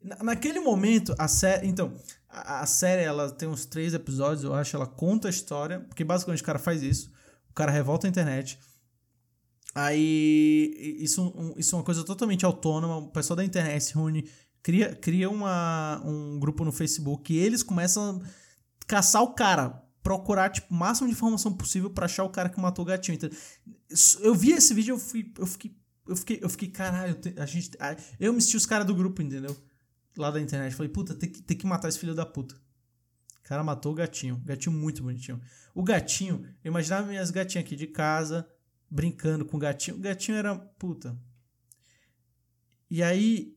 [SPEAKER 1] naquele momento, a série. Então, a, a, série ela tem uns três episódios, eu acho. Ela conta a história, porque basicamente o cara faz isso. O cara revolta a internet Aí, isso, um, isso é uma coisa totalmente autônoma. O pessoal da internet se reúne, cria, cria uma, um grupo no Facebook e eles começam a caçar o cara, procurar tipo, o máximo de informação possível para achar o cara que matou o gatinho. Eu vi esse vídeo eu fui, eu fiquei, eu fiquei, eu fiquei, caralho, a gente, eu me senti os caras do grupo, entendeu? Lá da internet. Falei, puta, tem que, tem que matar esse filho da puta. O cara matou o gatinho. Gatinho muito bonitinho. O gatinho, eu imaginava minhas gatinhas aqui de casa, brincando com o gatinho. O gatinho era puta. E aí,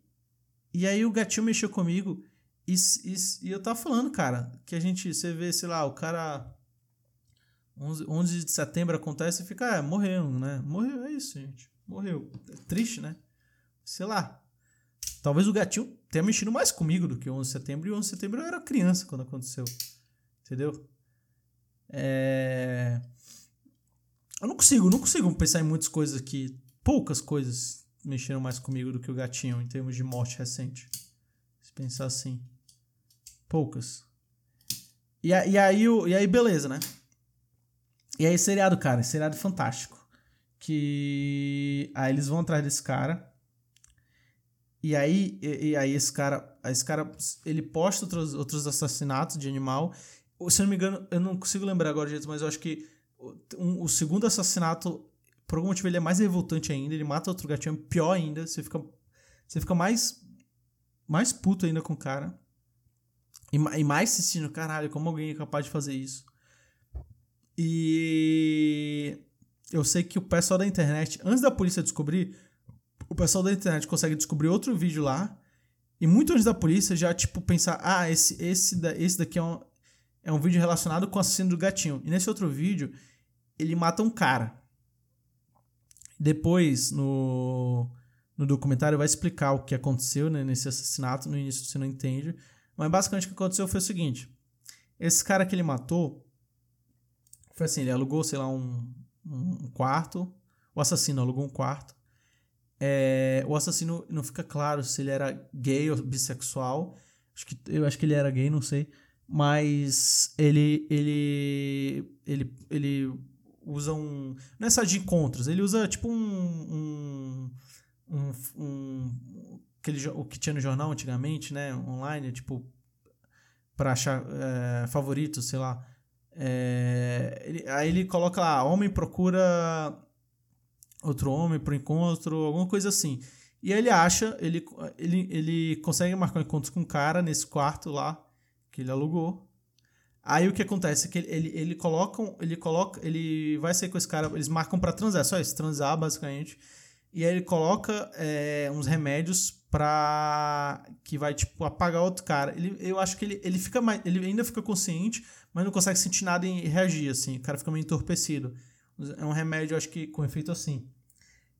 [SPEAKER 1] e aí o gatinho mexeu comigo e, e, e, eu tava falando, cara, que a gente, você vê, sei lá, o cara 11, 11 de setembro acontece e fica, ah, morreu, né? Morreu, é isso, gente. Morreu. É triste, né? Sei lá. Talvez o gatinho tenha mexido mais comigo do que 11 de setembro. E 11 de setembro eu era criança quando aconteceu. Entendeu? É... Eu não consigo, não consigo pensar em muitas coisas que. Poucas coisas mexeram mais comigo do que o gatinho em termos de morte recente. Se pensar assim. Poucas. E, e, aí, e aí, beleza, né? E aí, seriado, cara, seriado fantástico. Que. Aí eles vão atrás desse cara. E aí, e, e aí esse cara. Esse cara. Ele posta outros, outros assassinatos de animal. Se eu não me engano, eu não consigo lembrar agora, gente, mas eu acho que um, o segundo assassinato, por algum motivo, ele é mais revoltante ainda. Ele mata outro gatinho, pior ainda. Você fica, você fica mais, mais puto ainda com o cara. E, e mais assistindo, caralho, como alguém é capaz de fazer isso? E eu sei que o pessoal da internet, antes da polícia descobrir, o pessoal da internet consegue descobrir outro vídeo lá. E muito antes da polícia já, tipo, pensar: ah, esse, esse, esse daqui é um, é um vídeo relacionado com o assassino do gatinho. E nesse outro vídeo, ele mata um cara. Depois, no, no documentário, vai explicar o que aconteceu né, nesse assassinato. No início você não entende. Mas basicamente o que aconteceu foi o seguinte: esse cara que ele matou foi assim: ele alugou, sei lá, um, um quarto. O assassino alugou um quarto. É, o assassino não fica claro se ele era gay ou bissexual. Acho que, eu acho que ele era gay, não sei. Mas ele, ele, ele, ele usa um. Não é de encontros, ele usa tipo um. um, um, um aquele, o que tinha no jornal antigamente, né? Online, tipo. Pra achar é, favoritos, sei lá. É, ele, aí ele coloca lá: homem procura outro homem pro encontro, alguma coisa assim. E ele acha, ele, ele, ele consegue marcar um encontro com um cara nesse quarto lá que ele alugou. Aí o que acontece é que ele, ele, ele coloca, ele coloca, ele vai sair com esse cara, eles marcam para transar, só isso, transar basicamente. E aí ele coloca é, uns remédios pra que vai tipo apagar outro cara. Ele, eu acho que ele, ele fica mais, ele ainda fica consciente, mas não consegue sentir nada e reagir assim. O cara fica meio entorpecido. É um remédio, acho que com efeito assim.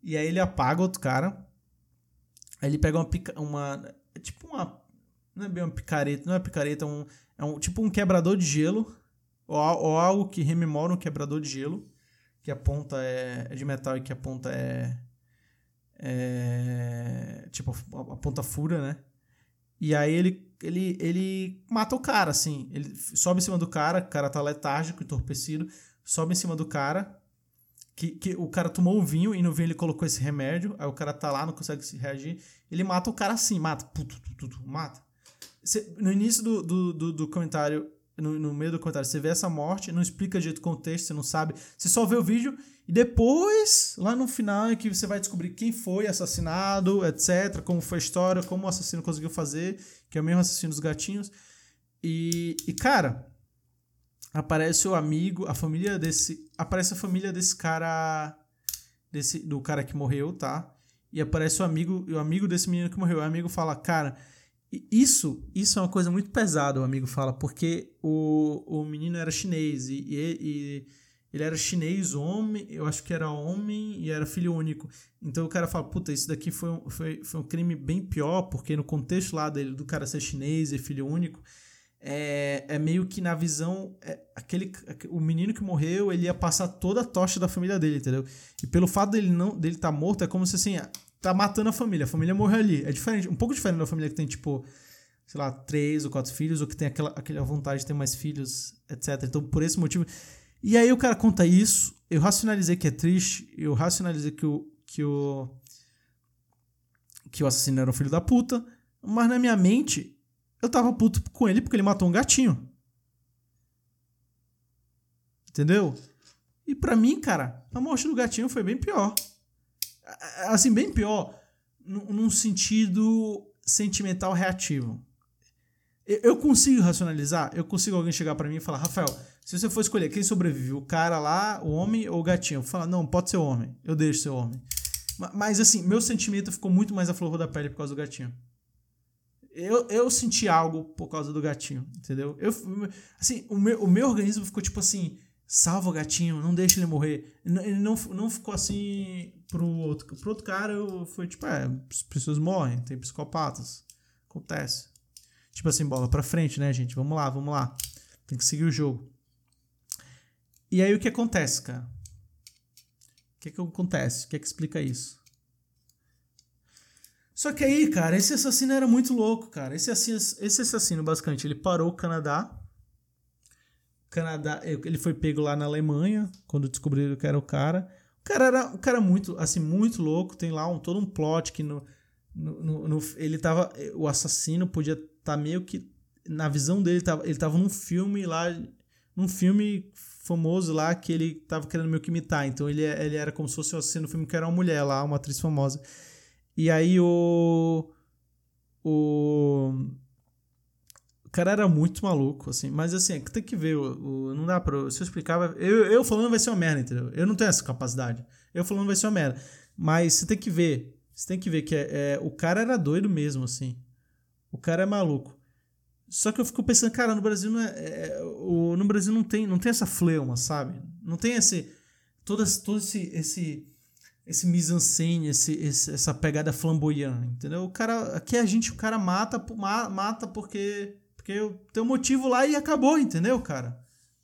[SPEAKER 1] E aí ele apaga outro cara. Aí ele pega uma pica, uma tipo uma não é bem uma picareta, não é picareta, é um é um tipo um quebrador de gelo, ou, ou algo que rememora um quebrador de gelo, que a ponta é, é de metal e que a ponta é, é tipo a, a ponta fura, né? E aí ele, ele, ele mata o cara, assim. Ele sobe em cima do cara, o cara tá letárgico, entorpecido, sobe em cima do cara. Que, que o cara tomou o vinho e no vinho ele colocou esse remédio. Aí o cara tá lá, não consegue se reagir. Ele mata o cara assim, mata. Puto, puto, puto, mata. Cê, no início do, do, do, do comentário, no, no, meio do comentário, você vê essa morte, não explica direito o contexto, você não sabe. Você só vê o vídeo e depois, lá no final, é que você vai descobrir quem foi assassinado, etc., como foi a história, como o assassino conseguiu fazer, que é o mesmo assassino dos gatinhos. E, e cara, aparece o amigo, a família desse. Aparece a família desse cara. Desse, do cara que morreu, tá? E aparece o amigo, o amigo desse menino que morreu. O amigo fala, cara, isso, isso é uma coisa muito pesada, o amigo fala, porque o, o menino era chinês e, e, e, ele era chinês, homem, eu acho que era homem e era filho único. Então o cara fala, puta, isso daqui foi um, foi, foi um crime bem pior, porque no contexto lá dele, do cara ser chinês e filho único, é, é meio que na visão, é, aquele, o menino que morreu, ele ia passar toda a tocha da família dele, entendeu? E pelo fato dele não dele estar tá morto, é como se assim, tá matando a família. A família morreu ali. É diferente, um pouco diferente da família que tem, tipo, sei lá, três ou quatro filhos, ou que tem aquela, aquela vontade de ter mais filhos, etc. Então, por esse motivo. E aí o cara conta isso, eu racionalizei que é triste, eu racionalizei que o. que o. que o assassino era um filho da puta, mas na minha mente, eu tava puto com ele porque ele matou um gatinho. Entendeu? E para mim, cara, a morte do gatinho foi bem pior assim, bem pior, num sentido sentimental reativo. Eu consigo racionalizar? Eu consigo alguém chegar para mim e falar, Rafael, se você for escolher quem sobrevive, o cara lá, o homem ou o gatinho? Eu falo, não, pode ser o homem. Eu deixo ser o homem. Mas assim, meu sentimento ficou muito mais a flor da pele por causa do gatinho. Eu, eu senti algo por causa do gatinho, entendeu? Eu, assim, o meu, o meu organismo ficou tipo assim, salva o gatinho, não deixa ele morrer. Ele não, não ficou assim pro outro. Pro outro cara, eu, foi tipo, é, as pessoas morrem, tem psicopatas. Acontece. Tipo assim, bola pra frente, né, gente? Vamos lá, vamos lá. Tem que seguir o jogo. E aí o que acontece, cara? O que, que acontece? O que, que explica isso? Só que aí, cara, esse assassino era muito louco, cara. Esse assassino, esse assassino basicamente, ele parou o Canadá Canadá, ele foi pego lá na Alemanha, quando descobriram que era o cara. Cara era um cara muito, assim, muito louco. Tem lá um, todo um plot que no, no, no, no ele tava, o assassino podia estar tá meio que na visão dele tava, ele tava num filme lá, num filme famoso lá que ele tava querendo meio que imitar. Então ele, ele era como se fosse o assassino do filme que era uma mulher lá, uma atriz famosa. E aí o O cara era muito maluco, assim. Mas assim, é tem que ver. O, o, não dá pra. Se eu explicar. Eu, eu falando vai ser uma merda, entendeu? Eu não tenho essa capacidade. Eu falando vai ser uma merda. Mas você tem que ver. Você tem que ver que é, é, o cara era doido mesmo, assim. O cara é maluco. Só que eu fico pensando, cara, no Brasil não é, é, o, no Brasil não tem, não tem essa fleuma, sabe? Não tem esse todo todo esse esse, esse mise-en-scène, esse, esse, essa pegada flamboyante, entendeu? O cara aqui a gente o cara mata mata porque porque tem um motivo lá e acabou, entendeu, cara?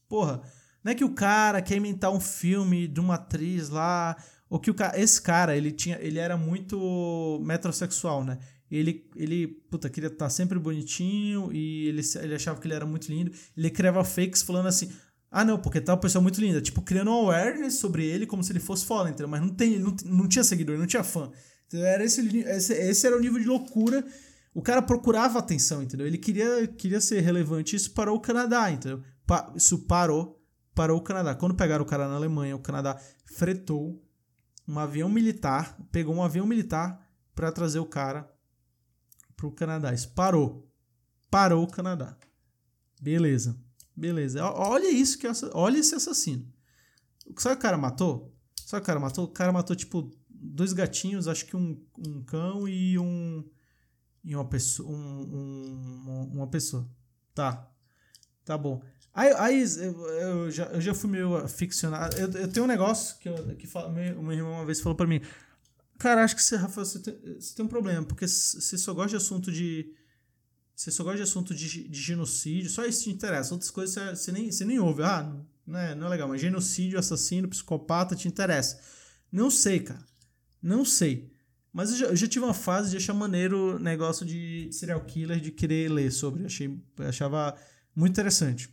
[SPEAKER 1] Porra, não é que o cara quer inventar um filme de uma atriz lá, ou que o cara, esse cara, ele tinha, ele era muito metrosexual, né? Ele, ele puta, queria estar tá sempre bonitinho e ele, ele achava que ele era muito lindo. Ele criava fakes falando assim: ah, não, porque tal pessoa muito linda. Tipo, criando um awareness sobre ele como se ele fosse foda, entendeu? Mas não, tem, não, não tinha seguidor, não tinha fã. Então, era esse, esse, esse era o nível de loucura. O cara procurava atenção, entendeu? Ele queria, queria ser relevante. Isso parou o Canadá, entendeu? Pa, isso parou, parou o Canadá. Quando pegaram o cara na Alemanha, o Canadá fretou um avião militar, pegou um avião militar para trazer o cara pro Canadá. Isso parou. Parou o Canadá. Beleza. Beleza. Olha isso que olha esse assassino. Sabe o cara matou? Sabe o cara matou? O cara matou tipo dois gatinhos, acho que um, um cão e um e uma pessoa um, um, uma pessoa. Tá. Tá bom. Aí, aí eu, já, eu já fui meio ficcionado. Eu, eu tenho um negócio que, eu, que fala, meu, meu irmão uma vez falou para mim: Cara, acho que você, Rafael, você tem, você tem um problema, porque você só gosta de assunto de. Você só gosta de assunto de, de genocídio, só isso te interessa. Outras coisas você, você, nem, você nem ouve. Ah, não é, não é legal, mas genocídio, assassino, psicopata te interessa. Não sei, cara. Não sei. Mas eu já, eu já tive uma fase de achar maneiro negócio de serial killer, de querer ler sobre. Achei, achava muito interessante.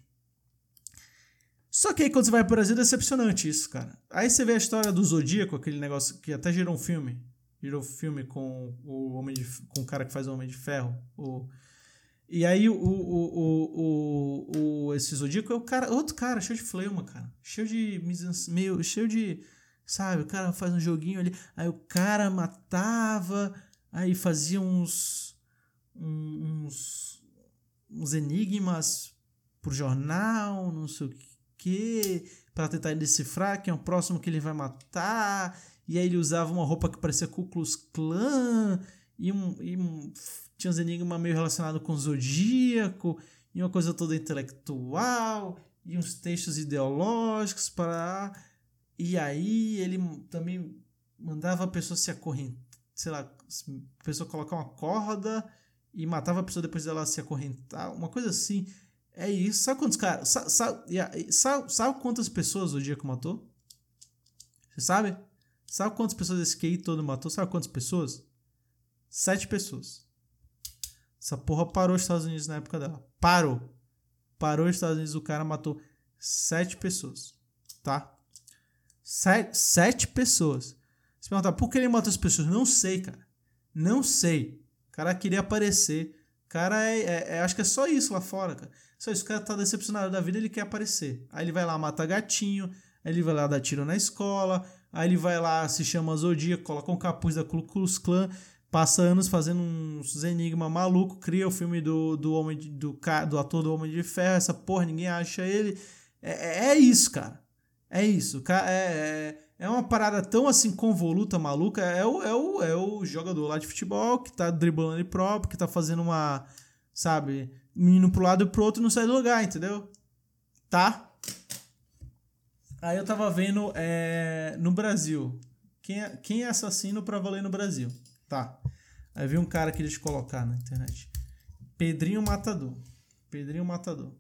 [SPEAKER 1] Só que aí quando você vai pro Brasil é decepcionante isso, cara. Aí você vê a história do Zodíaco, aquele negócio que até gerou um filme. Gerou filme com o homem de, com o cara que faz o Homem de Ferro. O, e aí o, o, o, o, o esse Zodíaco é o cara, outro cara, cheio de fleuma, cara. Cheio de meio, cheio de, sabe, o cara faz um joguinho ali, aí o cara matava, aí fazia uns uns uns enigmas pro jornal, não sei o que para tentar decifrar quem é o próximo que ele vai matar. E aí ele usava uma roupa que parecia Ku Klux Klan e, um, e um, tinha uns enigmas meio relacionados com o zodíaco e uma coisa toda intelectual e uns textos ideológicos para e aí ele também mandava a pessoa se acorrentar, sei lá, a pessoa colocar uma corda e matava a pessoa depois dela se acorrentar, uma coisa assim. É isso. Sabe quantos caras. Sabe, sabe, sabe, quantas pessoas o dia que matou? Você sabe? Sabe quantas pessoas esse QI todo matou? Sabe quantas pessoas? Sete pessoas. Essa porra parou os Estados Unidos na época dela. Parou. Parou os Estados Unidos, o cara matou sete pessoas. Tá? Sete, sete pessoas. Você perguntar, por que ele matou as pessoas? Não sei, cara. Não sei. O cara queria aparecer. O cara é, é, é acho que é só isso lá fora, cara. Só isso, o cara tá decepcionado da vida, ele quer aparecer. Aí ele vai lá, mata gatinho, aí ele vai lá dar tiro na escola, aí ele vai lá, se chama Zodíaco, coloca um capuz da Ku Klux Klan, passa anos fazendo uns enigma maluco, cria o filme do, do homem do, do ator do Homem de Ferro, essa porra, ninguém acha ele. É, é, é isso, cara. É isso. É, é, é uma parada tão assim convoluta, maluca. É o, é, o, é o jogador lá de futebol que tá driblando ele próprio, que tá fazendo uma. Sabe? indo pro lado e pro outro não sai do lugar, entendeu? Tá? Aí eu tava vendo é, no Brasil. Quem é, quem é assassino pra valer no Brasil? Tá. Aí vi um cara que eles colocar na internet. Pedrinho Matador. Pedrinho Matador.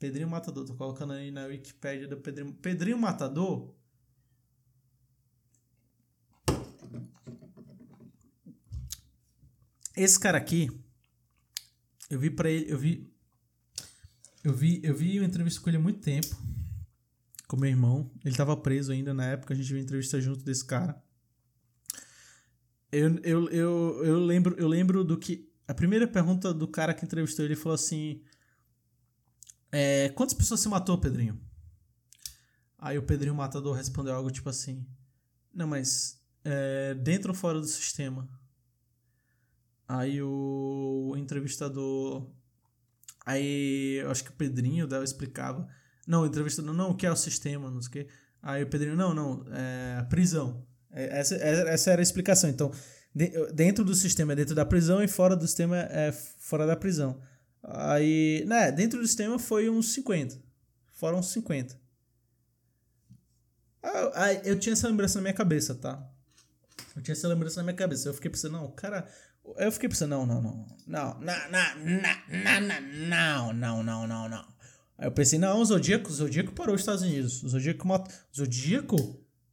[SPEAKER 1] Pedrinho Matador. Tô colocando aí na Wikipedia do Pedrinho. Pedrinho Matador. Esse cara aqui eu vi para ele, eu vi eu vi, eu vi uma entrevista com ele há muito tempo. Com meu irmão. Ele tava preso ainda na época, a gente viu entrevista junto desse cara. Eu, eu, eu, eu, lembro, eu lembro do que. A primeira pergunta do cara que entrevistou ele falou assim: é, Quantas pessoas você matou, Pedrinho? Aí o Pedrinho Matador respondeu algo tipo assim: Não, mas é, dentro ou fora do sistema? Aí o entrevistador Aí eu acho que o Pedrinho dela explicava. Não, entrevistando, não, o que é o sistema, não sei o quê. Aí o Pedrinho, não, não, é prisão. É, essa, é, essa era a explicação. Então, dentro do sistema é dentro da prisão e fora do sistema é fora da prisão. Aí, né, dentro do sistema foi uns 50. Foram uns 50. Aí, eu tinha essa lembrança na minha cabeça, tá? Eu tinha essa lembrança na minha cabeça. Eu fiquei pensando, não, o cara. Eu fiquei pensando, não, não, não. Não, não, não, não, não, não, não. Aí eu pensei, não, o Zodíaco, o Zodíaco parou os Estados Unidos. O Zodíaco matou. Zodíaco?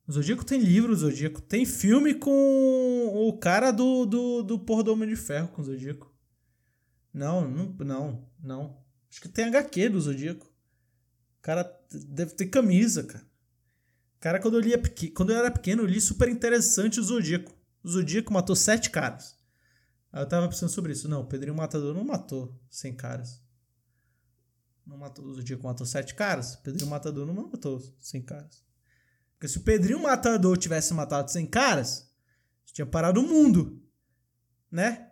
[SPEAKER 1] O Zodíaco tem livro, o Zodíaco tem filme com o cara do, do, do Porra Homem de Ferro com o Zodíaco. Não, não, não, não. Acho que tem HQ do Zodíaco. O cara deve ter camisa, cara. Cara, quando eu, lia, quando eu era pequeno, eu li super interessante o Zodíaco. O Zodíaco matou sete caras. Aí eu tava pensando sobre isso. Não, o Pedrinho Matador não matou cem caras. Não matou, o Zodíaco matou sete caras. O Pedrinho Matador não matou cem caras. Porque se o Pedrinho Matador tivesse matado cem caras, tinha parado o mundo. Né?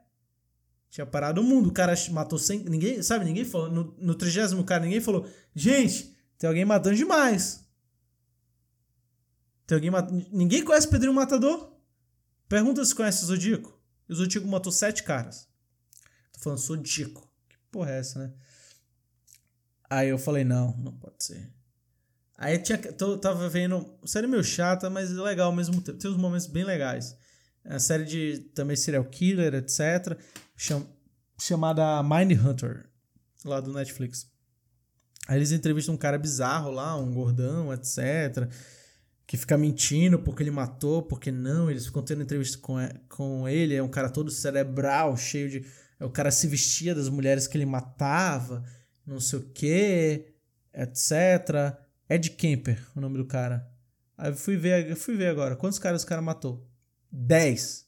[SPEAKER 1] Tinha parado o mundo. O cara matou 100. Ninguém, sabe, ninguém falou. No, 30 cara, ninguém falou. Gente, tem alguém matando demais. Tem alguém matando. Ninguém conhece Pedrinho Matador? Pergunta se conhece o Zodíaco. O Zodíaco matou sete caras. Tô falando Zodíaco. Que porra é essa, né? Aí eu falei, não, não pode ser. Aí tinha, tô, tava vendo. Série meio chata, mas legal ao mesmo tempo. Tem uns momentos bem legais. A série de também serial killer, etc cham, chamada Mind Hunter, lá do Netflix. Aí eles entrevistam um cara bizarro lá, um gordão, etc. Que fica mentindo porque ele matou, porque não. Eles ficam tendo entrevista com, com ele. É um cara todo cerebral, cheio de. O cara se vestia das mulheres que ele matava, não sei o que, etc. Ed Kemper, o nome do cara. Aí eu fui ver, fui ver agora. Quantos caras o cara matou? 10.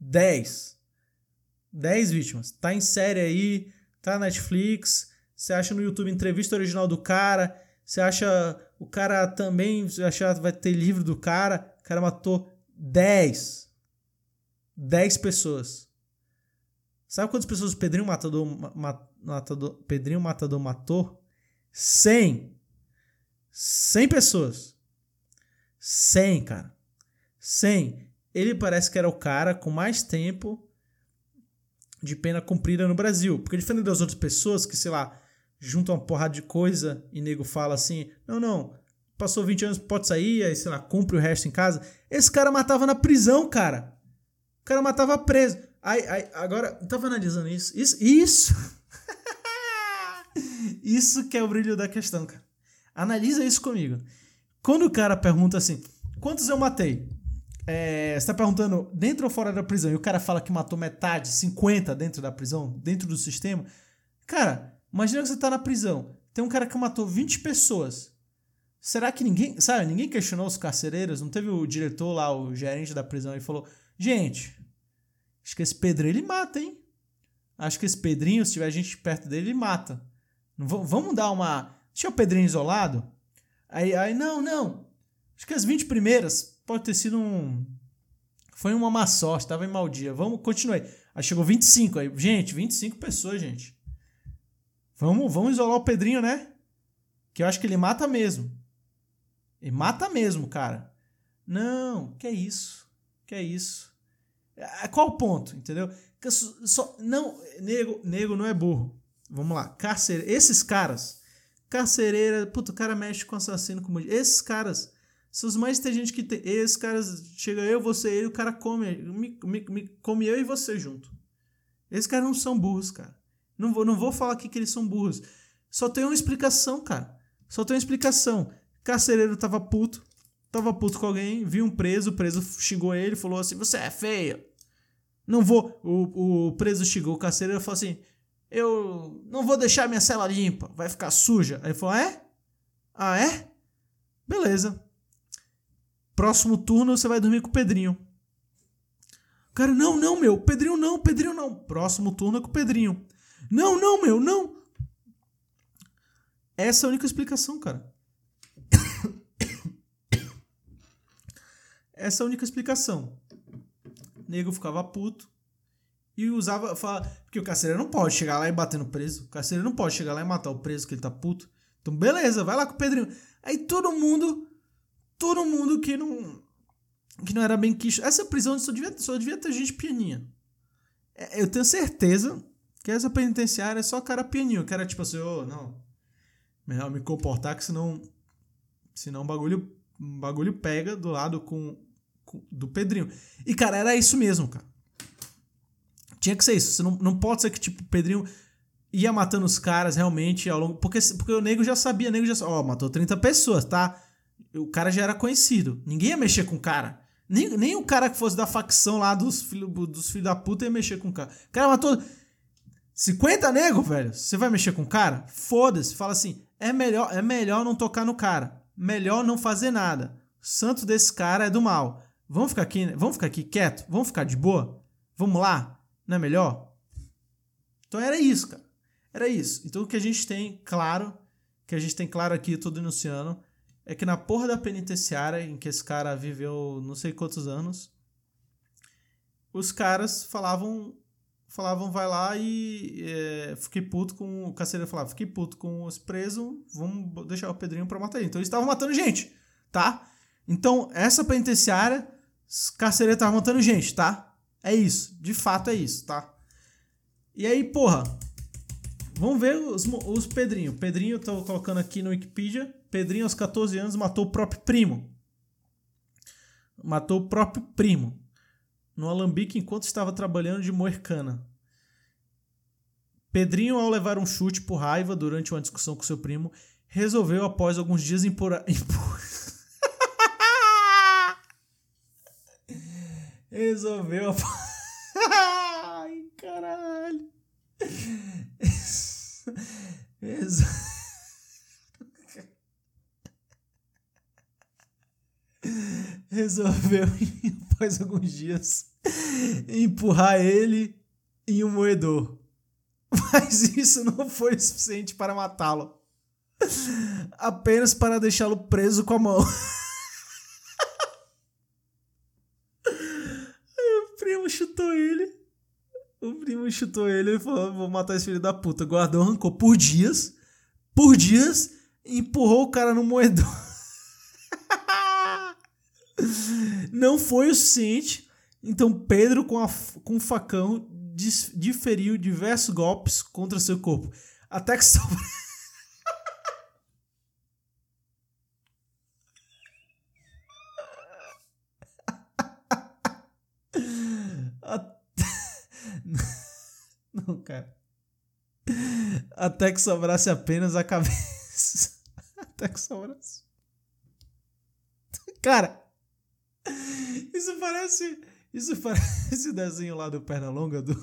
[SPEAKER 1] 10. 10 vítimas. Tá em série aí, tá na Netflix. Você acha no YouTube entrevista original do cara. Você acha o cara também, você acha vai ter livro do cara. O cara matou 10. 10 pessoas. Sabe quantas pessoas o Pedrinho Matador, matador, Pedrinho Matador matou? 100. 100 pessoas. 100, cara. 100 ele parece que era o cara com mais tempo de pena cumprida no Brasil. Porque diferente das outras pessoas que, sei lá, juntam uma porrada de coisa e nego fala assim: não, não, passou 20 anos, pode sair, aí, sei lá, cumpre o resto em casa. Esse cara matava na prisão, cara. O cara matava preso. Aí, aí agora, tava analisando isso. Isso. Isso, isso que é o brilho da questão, cara. Analisa isso comigo. Quando o cara pergunta assim: quantos eu matei? É, você tá perguntando dentro ou fora da prisão e o cara fala que matou metade, 50 dentro da prisão, dentro do sistema. Cara, imagina que você tá na prisão. Tem um cara que matou 20 pessoas. Será que ninguém, sabe, ninguém questionou os carcereiros? Não teve o diretor lá, o gerente da prisão e falou: "Gente, acho que esse Pedro ele mata, hein? Acho que esse Pedrinho, se tiver gente perto dele, ele mata. Vamos dar uma, deixa o Pedrinho isolado?" Aí, aí não, não. Acho que as 20 primeiras Pode ter sido um. Foi uma má sorte, estava em mau dia. Vamos, continue. Aí chegou 25. Aí, gente, 25 pessoas, gente. Vamos, vamos isolar o Pedrinho, né? Que eu acho que ele mata mesmo. Ele mata mesmo, cara. Não, que é isso? Que é isso? É, qual o ponto, entendeu? Só, não, nego, nego não é burro. Vamos lá. Carcereiro, esses caras, carcereira, puto, o cara mexe com assassino como esses caras são os mais inteligentes que tem. Esses caras, chega eu, você, ele, o cara come, me, me, me, come eu e você junto. Esses caras não são burros, cara. Não vou, não vou falar aqui que eles são burros. Só tem uma explicação, cara. Só tem uma explicação. Carcereiro tava puto. Tava puto com alguém, viu um preso, o preso xingou ele, falou assim: Você é feio. Não vou. O, o preso xingou o carcereiro e falou assim: Eu não vou deixar minha cela limpa, vai ficar suja. Aí ele falou: ah, É? Ah, é? Beleza. Próximo turno você vai dormir com o Pedrinho. Cara, não, não, meu. Pedrinho não, Pedrinho não. Próximo turno é com o Pedrinho. Não, não, meu, não. Essa é a única explicação, cara. Essa é a única explicação. O nego ficava puto e usava. Fala, porque o carcereiro não pode chegar lá e bater no preso. O carcereiro não pode chegar lá e matar o preso que ele tá puto. Então, beleza, vai lá com o Pedrinho. Aí todo mundo. Todo mundo que não. Que não era bem quisto. Essa prisão só devia, só devia ter gente pianinha. É, eu tenho certeza que essa penitenciária é só cara pianinho. Era tipo assim, ô, oh, não. Melhor me comportar que senão. Senão o bagulho, bagulho pega do lado com, com, do Pedrinho. E, cara, era isso mesmo, cara. Tinha que ser isso. Você não, não pode ser que, tipo, o Pedrinho ia matando os caras realmente ao longo. Porque, porque o nego já sabia, o nego já Ó, oh, matou 30 pessoas, tá? O cara já era conhecido. Ninguém ia mexer com o cara. Nem, nem o cara que fosse da facção lá dos filhos dos filho da puta ia mexer com o cara. O cara matou 50 nego, velho. Você vai mexer com o cara? Foda-se. Fala assim: é melhor, é melhor não tocar no cara. Melhor não fazer nada. O santo desse cara é do mal. Vamos ficar aqui, vamos ficar aqui quieto? Vamos ficar de boa? Vamos lá? Não é melhor? Então era isso, cara. Era isso. Então o que a gente tem claro, que a gente tem claro aqui, eu tô denunciando, é que na porra da penitenciária, em que esse cara viveu não sei quantos anos, os caras falavam falavam, vai lá e é, fiquei puto com. O carcereiro falava, fiquei puto com os presos, vamos deixar o Pedrinho pra matar ele. Então eles estavam matando gente, tá? Então, essa penitenciária, os carcereiros estavam matando gente, tá? É isso, de fato é isso, tá? E aí, porra, vamos ver os, os Pedrinho. Pedrinho, eu tô colocando aqui no Wikipedia. Pedrinho, aos 14 anos, matou o próprio primo. Matou o próprio primo. No alambique enquanto estava trabalhando de moercana. Pedrinho, ao levar um chute por raiva durante uma discussão com seu primo, resolveu, após alguns dias, impor. resolveu. Ai, caralho. Resolveu, após alguns dias, empurrar ele em um moedor. Mas isso não foi suficiente para matá-lo. Apenas para deixá-lo preso com a mão. Aí o primo chutou ele. O primo chutou ele e falou: Vou matar esse filho da puta. Guardou, arrancou por dias. Por dias. Empurrou o cara no moedor. Não foi o suficiente. Então Pedro, com, a, com facão, diferiu diversos golpes contra seu corpo. Até que sobrou. Não, cara. Até que sobrasse apenas a cabeça. Até que sobrasse. Cara, isso parece. Isso parece o desenho lá do Pernalonga do.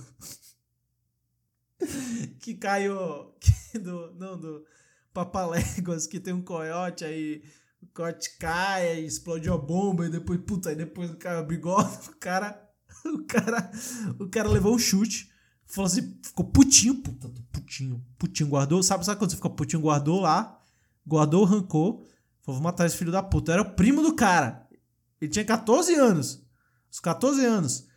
[SPEAKER 1] que cai o. Que do, não, do Papaléguas, que tem um coiote aí. O coiote cai, aí explode a bomba e depois, puta, aí depois o cara bigode, o cara. O cara. O cara levou um chute. Falou assim, ficou putinho, puta, putinho, putinho, guardou. Sabe, sabe quando você fica putinho, guardou lá, guardou, arrancou. Falou, vou matar esse filho da puta. Era o primo do cara. Ele tinha 14 anos. Os 14 anos.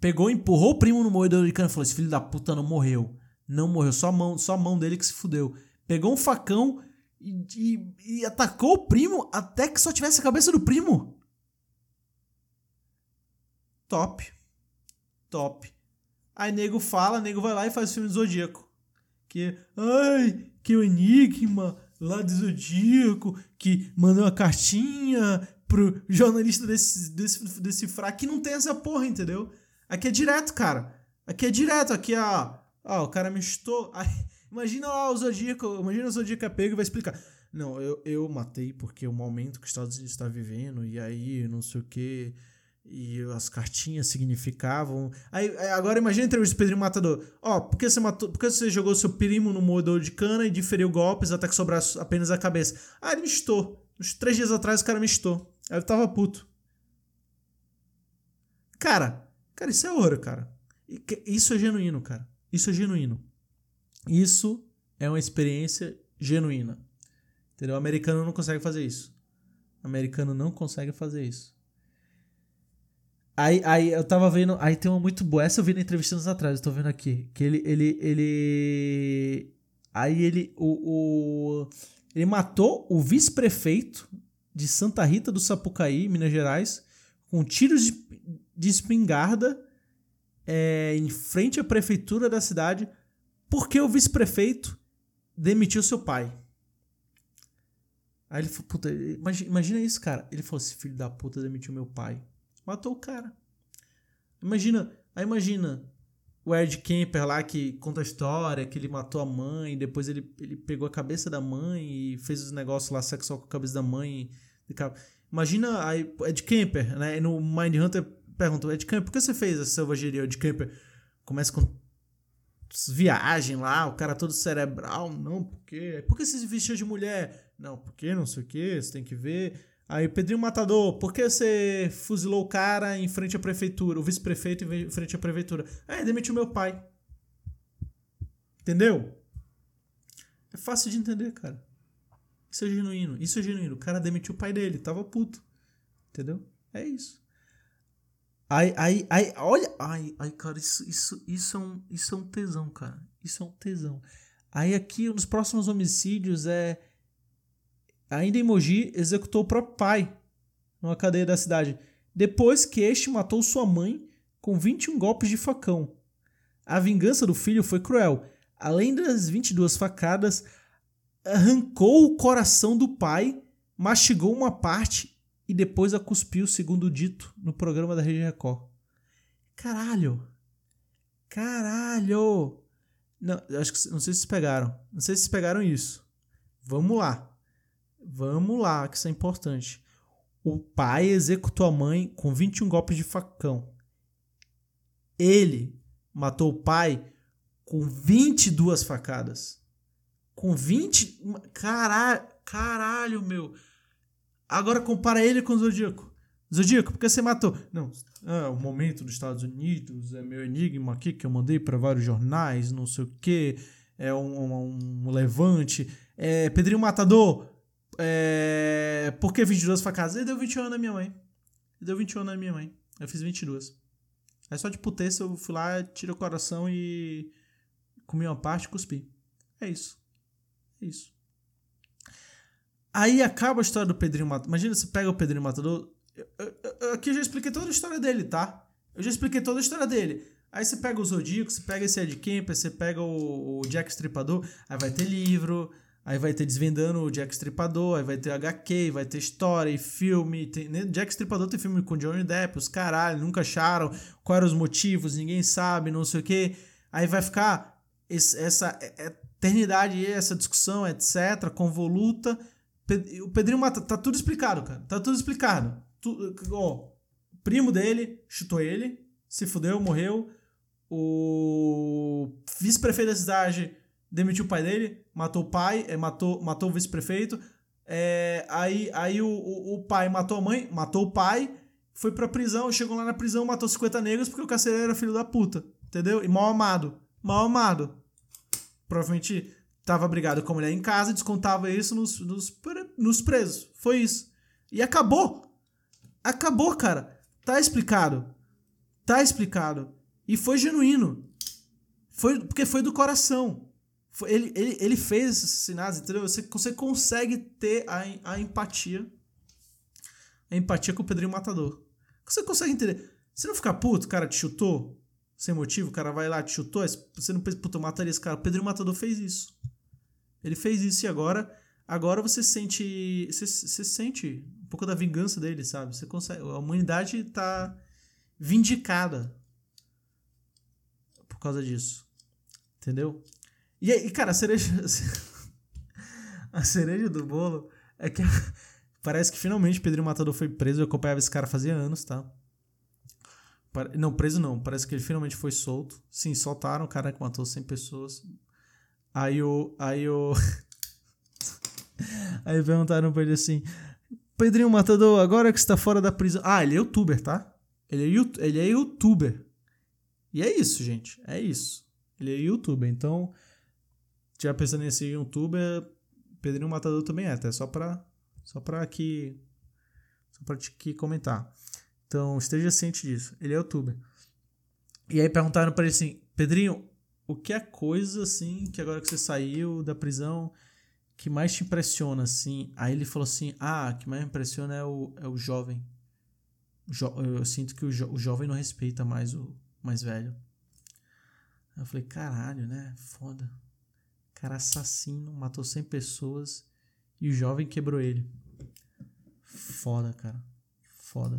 [SPEAKER 1] Pegou, empurrou o primo no moedor de cana e falou: Esse filho da puta não morreu. Não morreu, só a mão, só a mão dele que se fudeu. Pegou um facão e, e, e atacou o primo até que só tivesse a cabeça do primo. Top. Top. Aí nego fala, nego vai lá e faz o filme do Zodíaco. Que, ai, que o Enigma lá do Zodíaco, que mandou uma cartinha pro jornalista desse, desse, decifrar que não tem essa porra, entendeu? Aqui é direto, cara. Aqui é direto, aqui é, ó. O cara me estou. imagina lá o Zodíaco, imagina o Zodíaco é pego e vai explicar. Não, eu, eu matei porque o momento que os Estados Unidos está vivendo, e aí não sei o que, e as cartinhas significavam. Aí, agora imagina a entrevista do Pedrinho Matador. Ó, por que você matou. Por que você jogou seu primo no moedor de cana e diferiu golpes até que sobrasse apenas a cabeça? Ah, ele me estou. Uns três dias atrás o cara me estou. Aí eu tava puto. Cara, cara, isso é ouro, cara. Isso é genuíno, cara. Isso é genuíno. Isso é uma experiência genuína. Entendeu? O americano não consegue fazer isso. O americano não consegue fazer isso.
[SPEAKER 2] Aí, aí eu tava vendo. Aí tem uma muito boa. Essa eu vi na entrevista anos atrás, eu tô vendo aqui. Que ele. ele, ele aí ele. O, o ele matou o vice-prefeito de Santa Rita do Sapucaí, Minas Gerais, com tiros de, de espingarda é, em frente à prefeitura da cidade, porque o vice-prefeito demitiu seu pai. Aí ele falou, puta, imagina, isso, cara. Ele falou, esse filho da puta demitiu meu pai. Matou o cara. Imagina, aí imagina o Ed Kemper lá que conta a história, que ele matou a mãe, depois ele, ele pegou a cabeça da mãe e fez os negócios lá sexual com a cabeça da mãe. Imagina aí, Ed Kemper, né? No Mindhunter perguntou, Ed Kemper, por que você fez essa selvageria? Ed Kemper começa com viagem lá, o cara todo cerebral, não, porque por que você se vestiu de mulher? Não, porque não sei o que, você tem que ver. Aí, Pedrinho Matador, por que você fuzilou o cara em frente à prefeitura, o vice-prefeito em frente à prefeitura? Ah, demitiu meu pai. Entendeu? É fácil de entender, cara. Isso é genuíno. Isso é genuíno. O cara demitiu o pai dele, tava puto. Entendeu? É isso. Aí, aí, aí, olha. Ai, ai, cara, isso, isso, isso, é um, isso é um tesão, cara. Isso é um tesão. Aí aqui, nos próximos homicídios, é Ainda em Mogi, executou o próprio pai numa cadeia da cidade, depois que este matou sua mãe com 21 golpes de facão. A vingança do filho foi cruel. Além das 22 facadas, arrancou o coração do pai, mastigou uma parte e depois a cuspiu, segundo dito no programa da Rede Record. Caralho! Caralho! Não, acho que não sei se vocês pegaram. Não sei se vocês pegaram isso. Vamos lá. Vamos lá, que isso é importante. O pai executou a mãe com 21 golpes de facão. Ele matou o pai com 22 facadas. Com 20. Caralho, caralho, meu. Agora compara ele com o Zodíaco. Zodíaco, por que você matou? Não, ah, o momento dos Estados Unidos é meu enigma aqui que eu mandei para vários jornais, não sei o que. É um, um, um levante. É, Pedrinho Matador, é... Por que 22 facadas? Ele deu 21 anos na minha mãe. Ele deu 21 anos na minha mãe. Eu fiz 22. Aí só de puteza eu fui lá, tirei o coração e comi uma parte e cuspi. É isso. É isso. Aí acaba a história do Pedrinho Matador. Imagina você pega o Pedrinho Matador. Eu, eu, eu, aqui eu já expliquei toda a história dele, tá? Eu já expliquei toda a história dele. Aí você pega o Zodíaco, você pega esse Ed Kemper, você pega o, o Jack Stripador, aí vai ter livro, Aí vai ter Desvendando o Jack Stripador, aí vai ter HQ, vai ter história e filme. Tem, né? Jack Stripador tem filme com Johnny Depp, os caralho, nunca acharam quais eram os motivos, ninguém sabe, não sei o quê. Aí vai ficar esse, essa eternidade, essa discussão, etc., convoluta. O Pedrinho Mata, tá tudo explicado, cara. Tá tudo explicado. Tu, ó, primo dele chutou ele, se fudeu, morreu. O vice-prefeito da cidade demitiu o pai dele, matou o pai, é, matou, matou o vice-prefeito. É, aí aí o, o, o, pai matou a mãe, matou o pai, foi pra prisão, chegou lá na prisão, matou 50 negros porque o carcereiro era filho da puta, entendeu? E mal amado, mal amado. Provavelmente tava brigado com a mulher em casa e descontava isso nos, nos, nos presos. Foi isso. E acabou. Acabou, cara. Tá explicado. Tá explicado. E foi genuíno. Foi porque foi do coração. Ele, ele, ele fez esses assassinatos, entendeu? Você, você consegue ter a, a empatia. A empatia com o Pedrinho Matador. Você consegue entender. Você não fica puto, cara te chutou, sem motivo, o cara vai lá, te chutou, você não pensa, puta, eu mataria esse cara. O Pedrinho Matador fez isso. Ele fez isso e agora, agora você sente. Você, você sente um pouco da vingança dele, sabe? Você consegue. A humanidade tá vindicada por causa disso. Entendeu? E aí, cara, a cereja. a cereja do bolo é que parece que finalmente Pedrinho Matador foi preso. Eu acompanhava esse cara fazia anos, tá? Não, preso não. Parece que ele finalmente foi solto. Sim, soltaram o cara que matou 100 pessoas. Aí o. Aí o. aí perguntaram pra ele assim: Pedrinho Matador, agora que está fora da prisão. Ah, ele é youtuber, tá? Ele é, ele é youtuber. E é isso, gente. É isso. Ele é youtuber. Então, tiver pensando em ser youtuber, Pedrinho Matador também é, até só pra, só pra aqui, só pra aqui comentar. Então esteja ciente disso. Ele é youtuber. E aí perguntaram para ele assim: Pedrinho, o que é coisa assim que agora que você saiu da prisão que mais te impressiona assim? Aí ele falou assim: Ah, o que mais me impressiona é o, é o jovem. eu sinto que o, jo o jovem não respeita mais o mais velho. Eu falei: Caralho, né? Foda. Cara assassino, matou 100 pessoas e o jovem quebrou ele. Foda, cara.